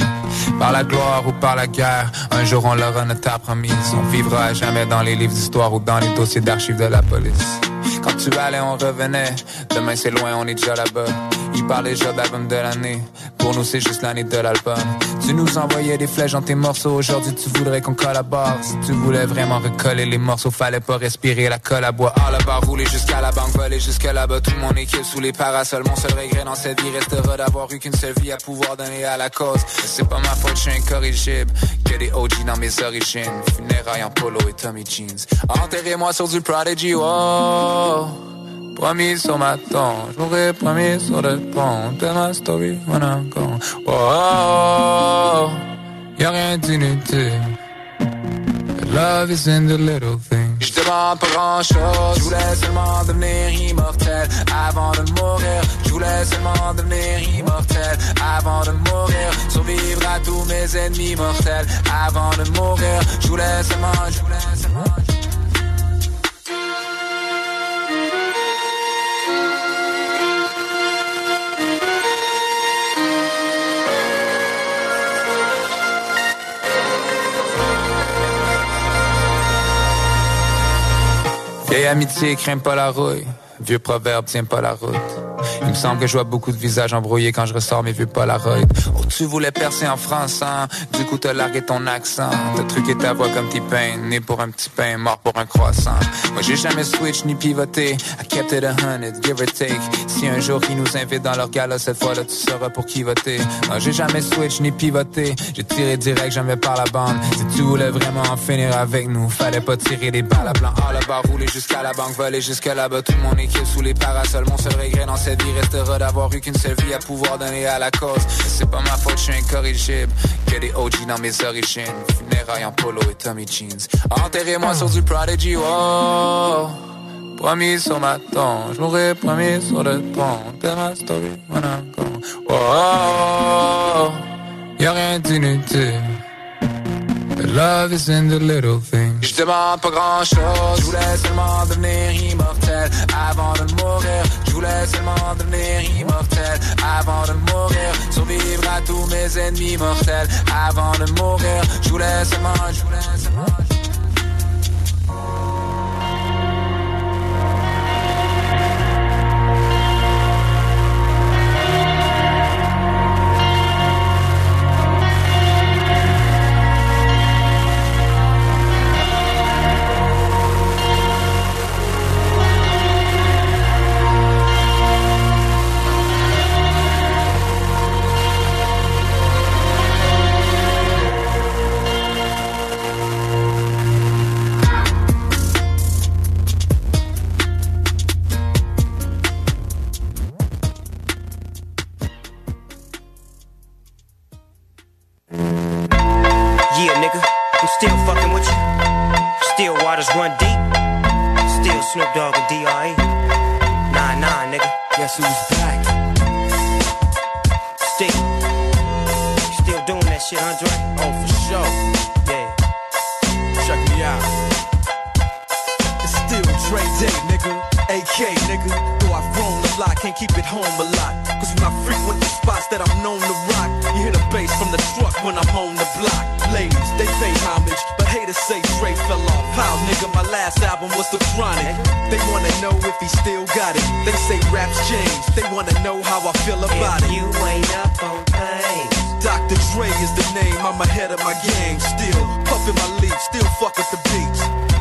Par la gloire ou par la guerre, un jour on l'aura notre promise. On vivra à jamais dans les livres d'histoire ou dans les dossiers d'archives de la police. Quand tu allais, on revenait. Demain c'est loin, on est déjà là-bas. Il parle déjà d'album de l'année. Pour nous, c'est juste l'année de l'album. Tu nous envoyais des flèches dans tes morceaux. Aujourd'hui, tu voudrais qu'on collabore. Si tu voulais vraiment recoller les morceaux, fallait pas respirer la colle à bois. Ah, là-bas, rouler jusqu'à la banque, voler jusque là-bas. Tout mon équipe sous les parasols. Mon seul regret dans cette vie restera d'avoir eu qu'une seule vie à pouvoir donner à la cause. C'est pas ma faute, je suis incorrigible. Que des OG dans mes origines. Funérailles en polo et Tommy Jeans. Enterrez-moi sur du Prodigy, oh. Promis sur ma tombe, j'aurais promis sur le pont. Tell my story when I'm gone. Oh, oh, oh, y'a rien d'inutile. Love is in the little things. Je demande pas grand chose, je voulais seulement devenir immortel avant de mourir. Je voulais seulement devenir immortel avant de mourir. Survivre à tous mes ennemis mortels avant de mourir. Je voulais seulement, je voulais seulement. Vieille amitié craint pas la rouille. Vieux proverbe tient pas la route. Il me semble que je vois beaucoup de visages embrouillés quand je ressors mes vieux Polaroid. Oh, tu voulais percer en France, hein? Du coup, t'as largué ton accent. T'as truqué ta voix comme petit pain. Né pour un petit pain, mort pour un croissant. Moi, j'ai jamais switch ni pivoté. I kept it a hundred, give or take. Si un jour ils nous invitent dans leur gala, cette fois-là, tu sauras pour qui voter? Non, j'ai jamais switch ni pivoté. J'ai tiré direct, jamais par la bande. Si tu voulais vraiment en finir avec nous, fallait pas tirer des balles à blanc. Ah, là-bas, rouler jusqu'à la banque, voler jusque là-bas. Tout mon équipe sous les parasols. Mon seul regret dans cette vie restera d'avoir eu qu'une seule vie à pouvoir donner à la cause. C'est pas ma faute, je suis incorrigible. Que des OG dans mes origines. Funérailles en polo et Tommy Jeans. Enterrez-moi sur du Prodigy, oh. Promis sur ma tombe, je mourrai promis sur le pont. Tell my story when I'm gone. Oh, oh, oh. y'a rien d'inutile. Love is in the little things. Je demande pas grand chose, je voulais seulement devenir immortel avant de mourir. Je voulais seulement devenir immortel avant de mourir. Survivre à tous mes ennemis mortels avant de mourir. Je voulais seulement, je voulais seulement. Guess who's back? Still. Still doing that shit, Andre? Oh, for sure. Yeah. Check me out. It's still Dre Day, nigga. AK, nigga. Though I've grown a lot, can't keep it home a lot. Cause when I frequent the spots that I'm known to rock, you hear the bass from the truck when I'm on the block. Ladies, they pay homage, but haters say Dre fell off. How, nigga, my last album was The Chronic. They wanna know if he still got it. They say raps change. They wanna know how I feel about it. You ain't up on things. Dr. Dre is the name, I'm ahead of my game. Still puffin' my leaf, still fuck with the beats.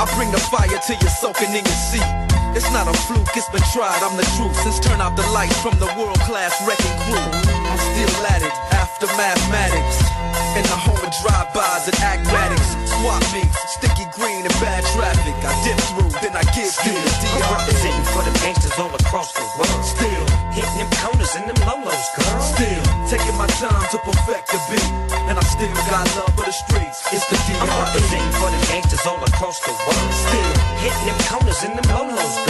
I bring the fire till you're soaking in your seat. It's not a fluke, it's been tried, I'm the truth. Since turn out the lights from the world class wrecking crew. I'm still at it, after mathematics. In the home of drive-bys and acmatics. Swap meets, sticky green and bad traffic. I dip through, then I you the I'm representing for the gangsters all across the world. Still hitting them corners and them lolos, girl. Still taking my time to perfect the beat. And I still got love for the streets. It's the DR. I'm representing uh-huh. for the gangsters all across the world. Still hitting them corners and them lolos, girl.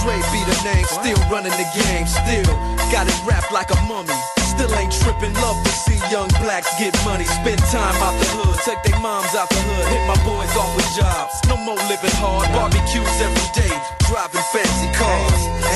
Dre be the name, still running the game, still got it wrapped like a mummy. Still ain't tripping, love to see young blacks get money. Spend time out the hood, take their moms out the hood, hit my boys off with jobs. No more living hard, barbecues every day, driving fancy cars.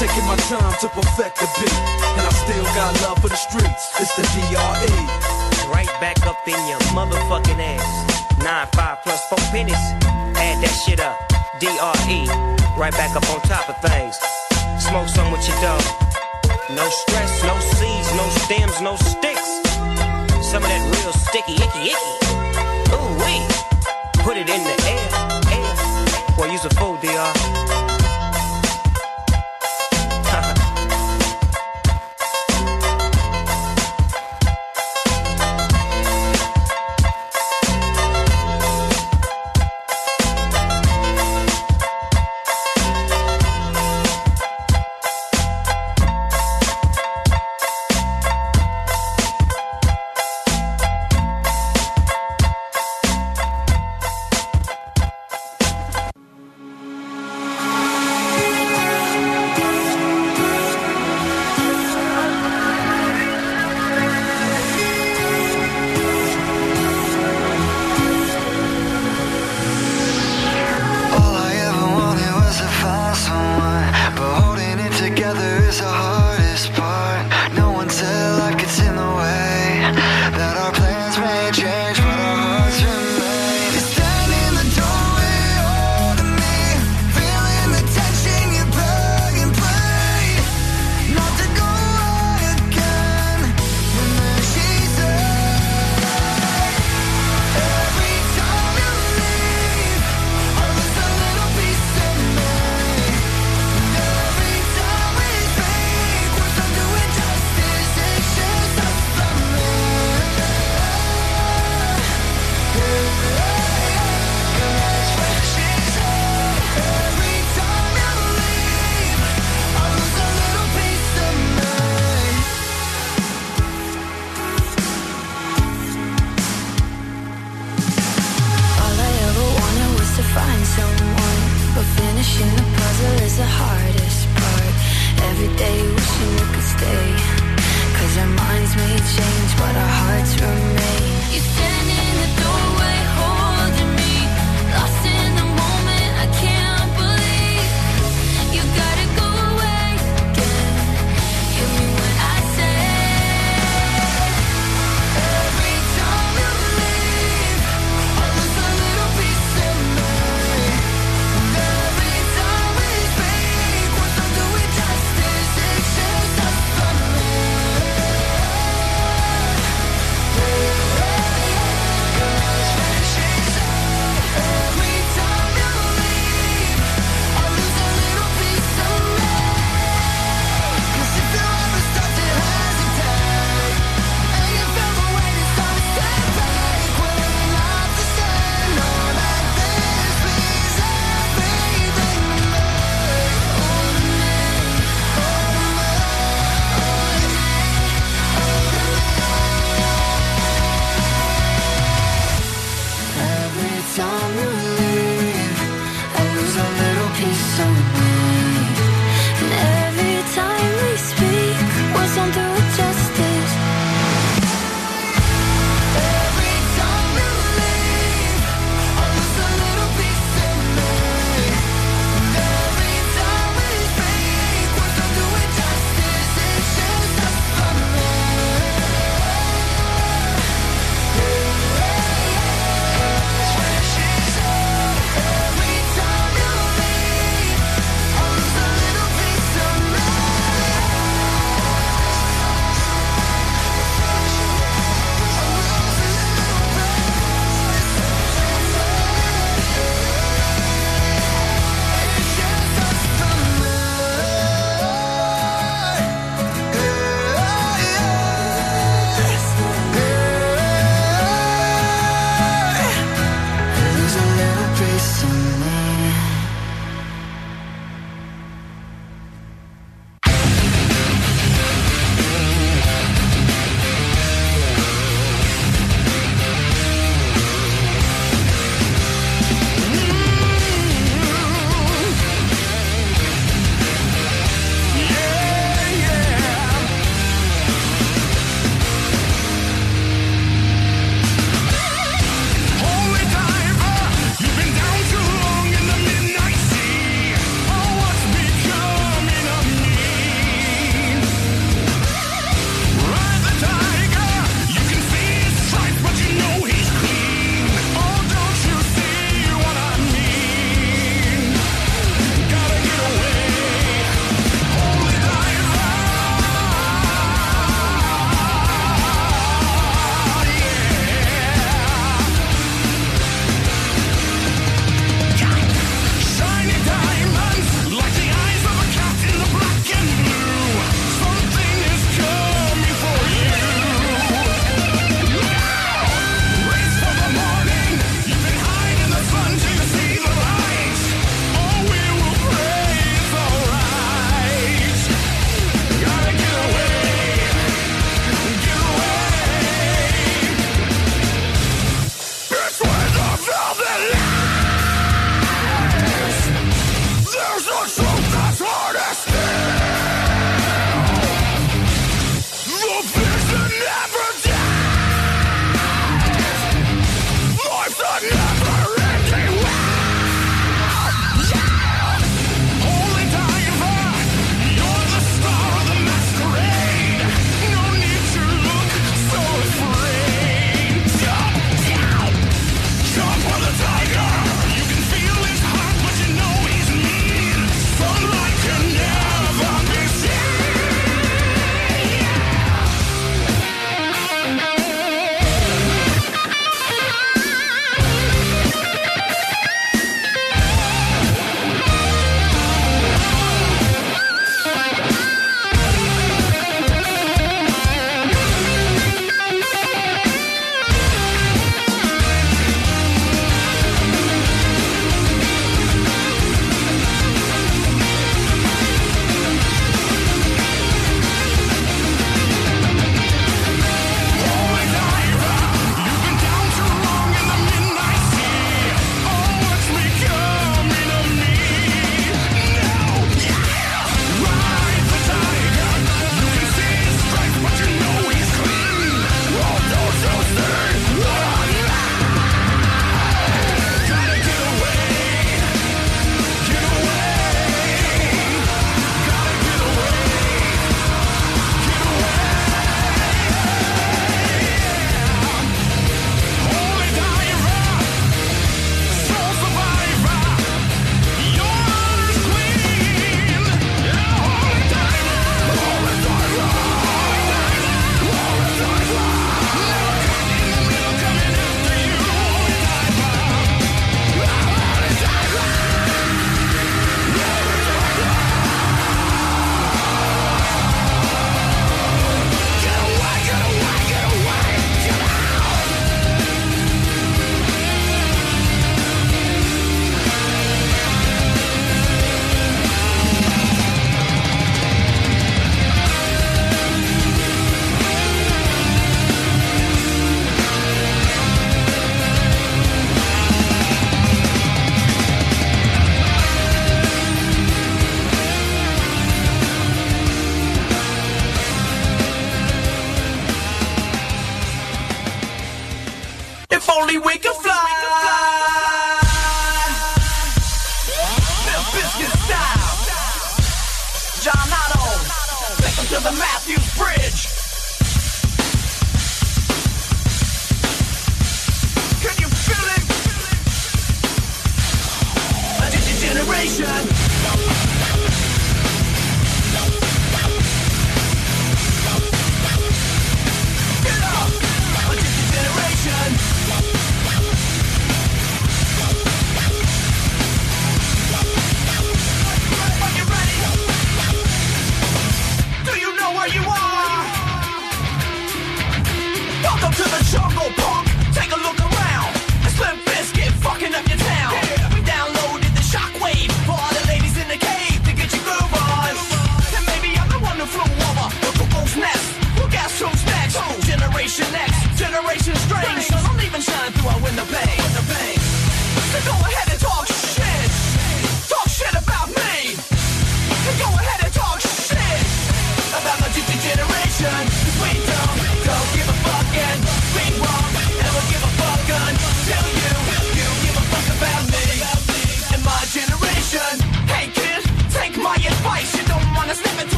taking my time to perfect the beat, and I still got love for the streets. It's the DRE. Right back up in your motherfucking ass. Nine five plus four pennies. Add that shit up. DRE. Right back up on top of things. Smoke some with your dog. No stress, no seeds, no stems, no sticks. Some of that real sticky, icky, icky. Ooh wee. Put it in the air, air. Boy, use a fool, DR.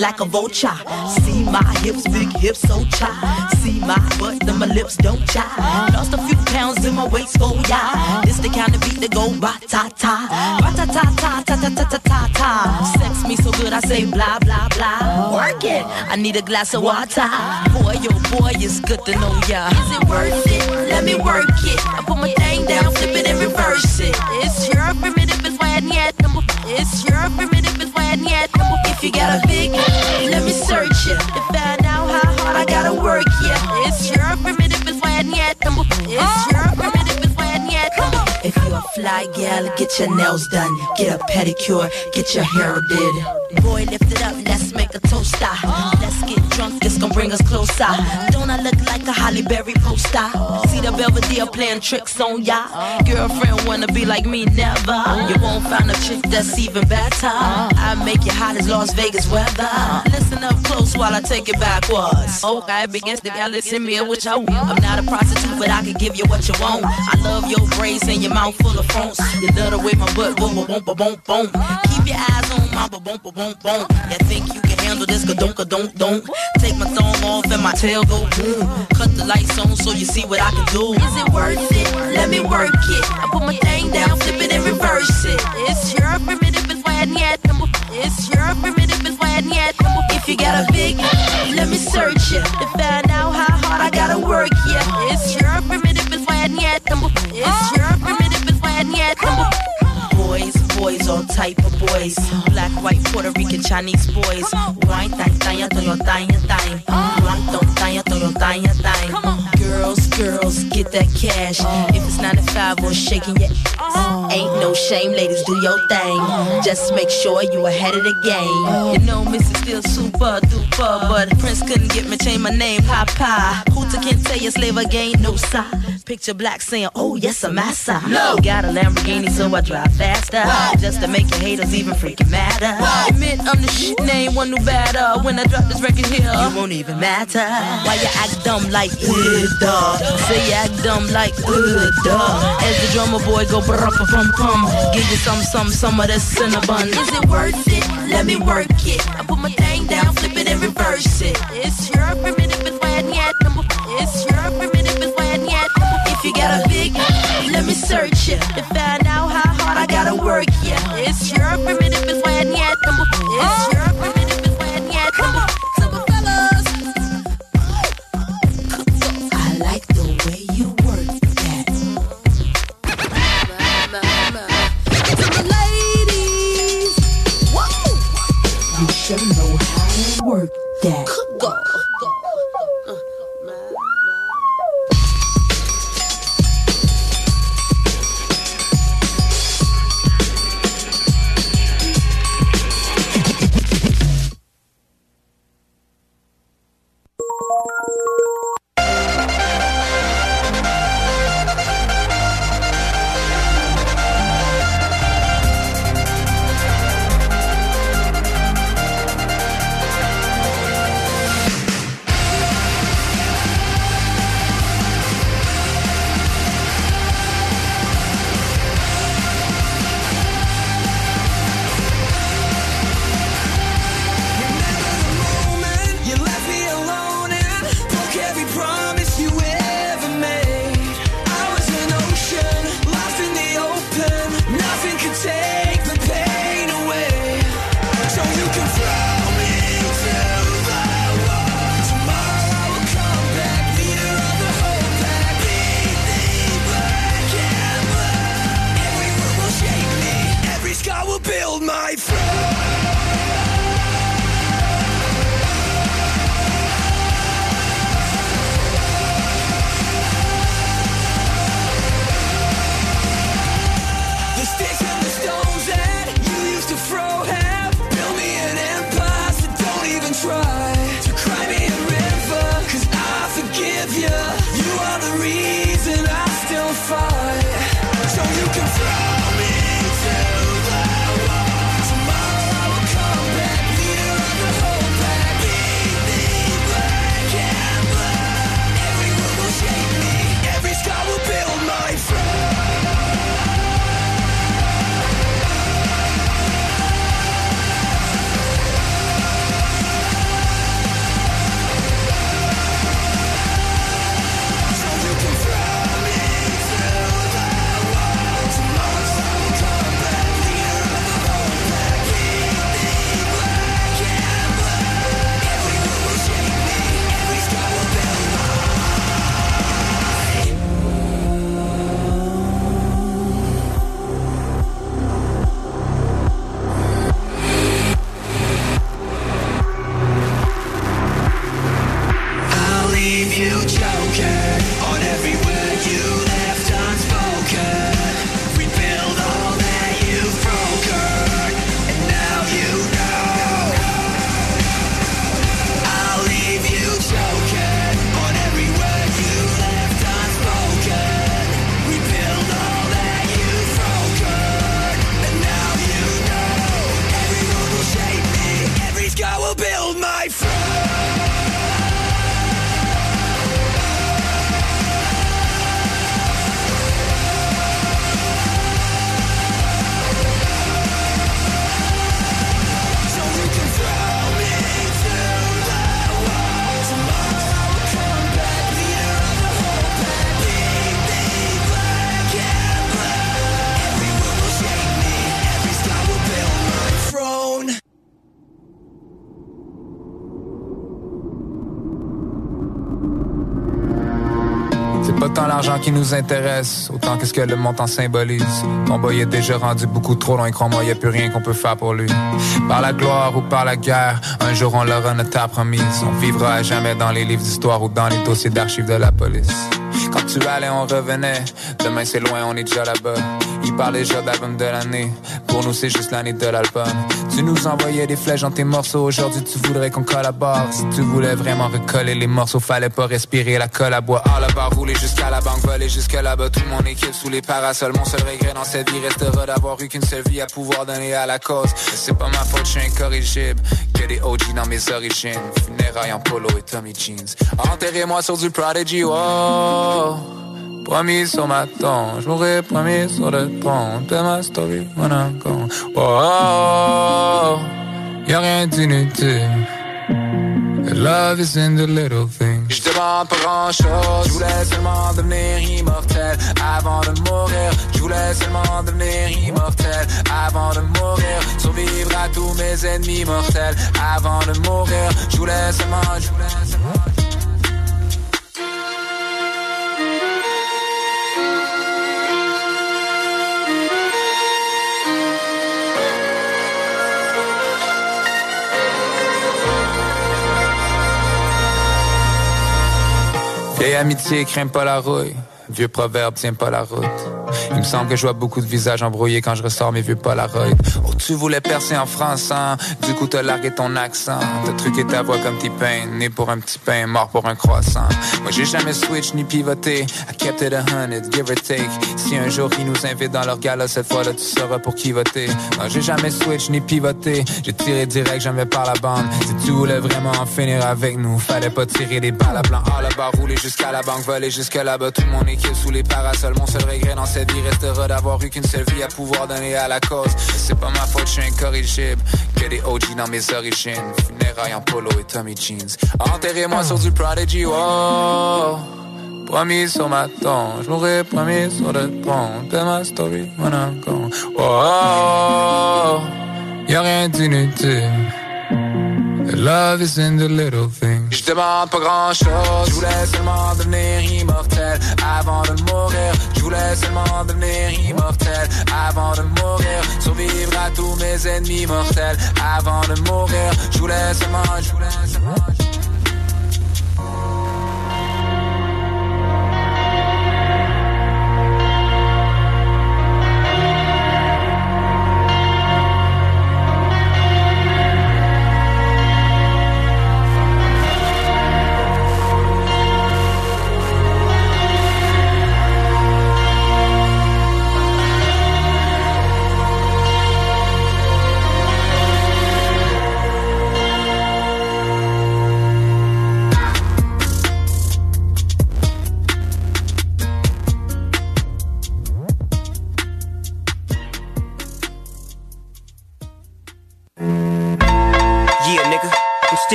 like a vulture. See my hips, big hips, so chai. See my butt, then my lips don't chai. Lost a few pounds in my waist, oh yeah. This the kind of beat that go ra ta ta, ra ta ta ta ta ta ta ta ta ta. Sex me so good, I say blah blah blah. Work it. I need a glass of water. Boy, yo, oh boy, it's good to know ya. Is it worth it? Let me work it. I put my thing down, flip it and reverse it. It's your you got a big Let me search it to find out how hard I gotta work, yeah. It's your primitive it's why I It's your primitive it's why I need if you're a fly gal, get your nails done, get a pedicure, get your hair did. Boy, lift it up, let's make a toast. Ah. Let's get drunk, this gon' bring us closer. Don't I look like a Holly Berry poster? See the Belvedere playing tricks on ya. Girlfriend wanna be like me, never. You won't find a chick that's even better. I make you hot as Las Vegas weather. Listen up close while I take it backwards. Oh, okay, begins to listen me what you want. I'm not a prostitute, but I can give you what you want. I love your braids and your mouth full of phones. You love the way my butt boom, boom, boom, boom, boom. Keep your eyes on my boom, boom, boom, boom. You think you can handle this? Ka don't, don't, don't. Take my thumb off and my tail go boom. Cut the lights on so you see what I can do. Is it worth it? Let me work it. I put my thing down, flip it and reverse it. It's your primitive and why yet. It's your primitive and why yet. If you got a big, let me search it to find out how hard I gotta work. Yeah, it's your primitive and why yet. It's your primitive and why yet. Boys, boys, all type of boys. Black, white, Puerto Rican, Chinese boys. Wine, thang, thang, thang, thang, thang. Wine, thong, thang, thang, thang, thang. Girls, girls, get that cash. Uh-huh. If it's 95 or shaking your uh-huh. ass, ain't no shame, ladies, do your thing. Uh-huh. Just make sure you ahead of the game. You know, Missy still super duper, but Prince couldn't get me change my name, Papa. Hooter can't tell you slave again, no sign. Picture black saying, oh yes, I'm massa. No. Got a Lamborghini, so I drive faster. Just to make your haters even freaking matter. Admit I'm the shit, name one new batter. When I drop this record here, you won't even matter. Why you act dumb like, uh, duh. Say you act dumb like, uh, duh. As the drummer boy go brr pum pum. Give you some, some, some of that cinnabon. Is it worth it? Let me work it. I put my thing down, flip it and reverse it. It's your primitive got a big, let me search it to find out how hard I gotta work. Yeah, it's your qui nous intéresse, autant qu'est-ce que le montant symbolise. Mon boy est déjà rendu beaucoup trop loin, crois-moi, y a plus rien qu'on peut faire pour lui. Par la gloire ou par la guerre, un jour on l'aura notre promise. On vivra à jamais dans les livres d'histoire ou dans les dossiers d'archives de la police. Quand tu allais, on revenait. Demain c'est loin, on est déjà là-bas. Il parle déjà d'album de l'année. Pour nous, c'est juste l'année de l'album. Tu nous envoyais des flèches dans tes morceaux. Aujourd'hui, tu voudrais qu'on collabore. Si tu voulais vraiment recoller les morceaux, fallait pas respirer la colle à bois. À la rouler jusqu'à la banque, voler jusque là-bas. Toute mon équipe sous les parasols. Mon seul regret dans cette vie restera d'avoir eu qu'une seule vie à pouvoir donner à la cause. C'est pas ma faute, je suis incorrigible. Que des OG dans mes origines. Funérailles en polo et Tommy Jeans. Enterrez-moi sur du Prodigy, oh. Promis sur ma tombe, je promis sur le pont. Tell ma story gone. Oh, oh, oh, y'a rien d'inutile. Love is in the little things. Je demande pas grand chose, je voulais seulement devenir immortel avant de mourir. Je voulais seulement devenir immortel avant de mourir. Survivre à tous mes ennemis mortels avant de mourir. Je voulais seulement, je voulais seulement. Vieille amitié craint pas la rouille. Vieux proverbe tient pas la route. Il me semble que je vois beaucoup de visages embrouillés quand je ressors mes vieux Polaroid. Oh, tu voulais percer en France, hein? Du coup, t'as largué ton accent. T'as truqué ta voix comme T-Pain. Né pour un petit pain, mort pour un croissant. Moi, j'ai jamais switch ni pivoté. I kept it a hundred, give or take. Si un jour ils nous invitent dans leur gala, cette fois-là, tu sauras pour qui voter. Non, j'ai jamais switch ni pivoté. J'ai tiré direct, jamais par la bande. Si tu voulais vraiment en finir avec nous, fallait pas tirer des balles à blanc. Ah, là-bas, rouler jusqu'à la banque, voler jusque là-bas. Tout mon équipe sous les parasols. Mon seul regret dans cette vie restera d'avoir eu qu'une seule vie à pouvoir donner à la cause. C'est pas ma faute, je suis incorrigible. Que des OG dans mes origines. Funérailles en polo et Tommy Jeans. Enterrez-moi sur du Prodigy, oh. Promis sur ma tombe, je mourrai promis sur le pont. Tell my story when I'm gone. Oh. y'a rien d'inutile. Love is in the little things. Je demande pas grand chose. Je voulais seulement devenir immortel avant de mourir. Je voulais seulement devenir immortel avant de mourir. Survivre à tous mes ennemis mortels avant de mourir. Je voulais seulement, je voulais seulement.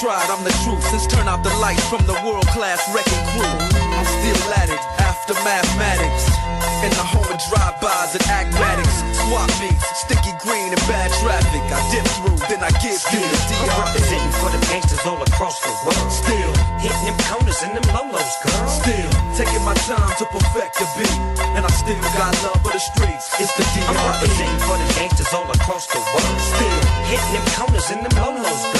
Tried, I'm the truth. Since turn out the lights from the world class wrecking crew. I'm still at it, after mathematics. In the home of drive-bys and acmatics. Swap meets, sticky green and bad traffic. I dip through, then I give you the I'm DRE. representing for the gangsters all across the world. Still, hitting them corners and them lolos, girl. Still, taking my time to perfect the beat. And I still got love for the streets. It's the I'm representing for the gangsters all across the world. Still, hitting them corners and them lolos, girl.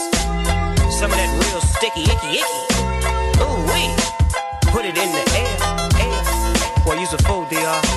Some of that real sticky, icky, icky. Ooh wee. Put it in the air, air. Well, use a fool, DR.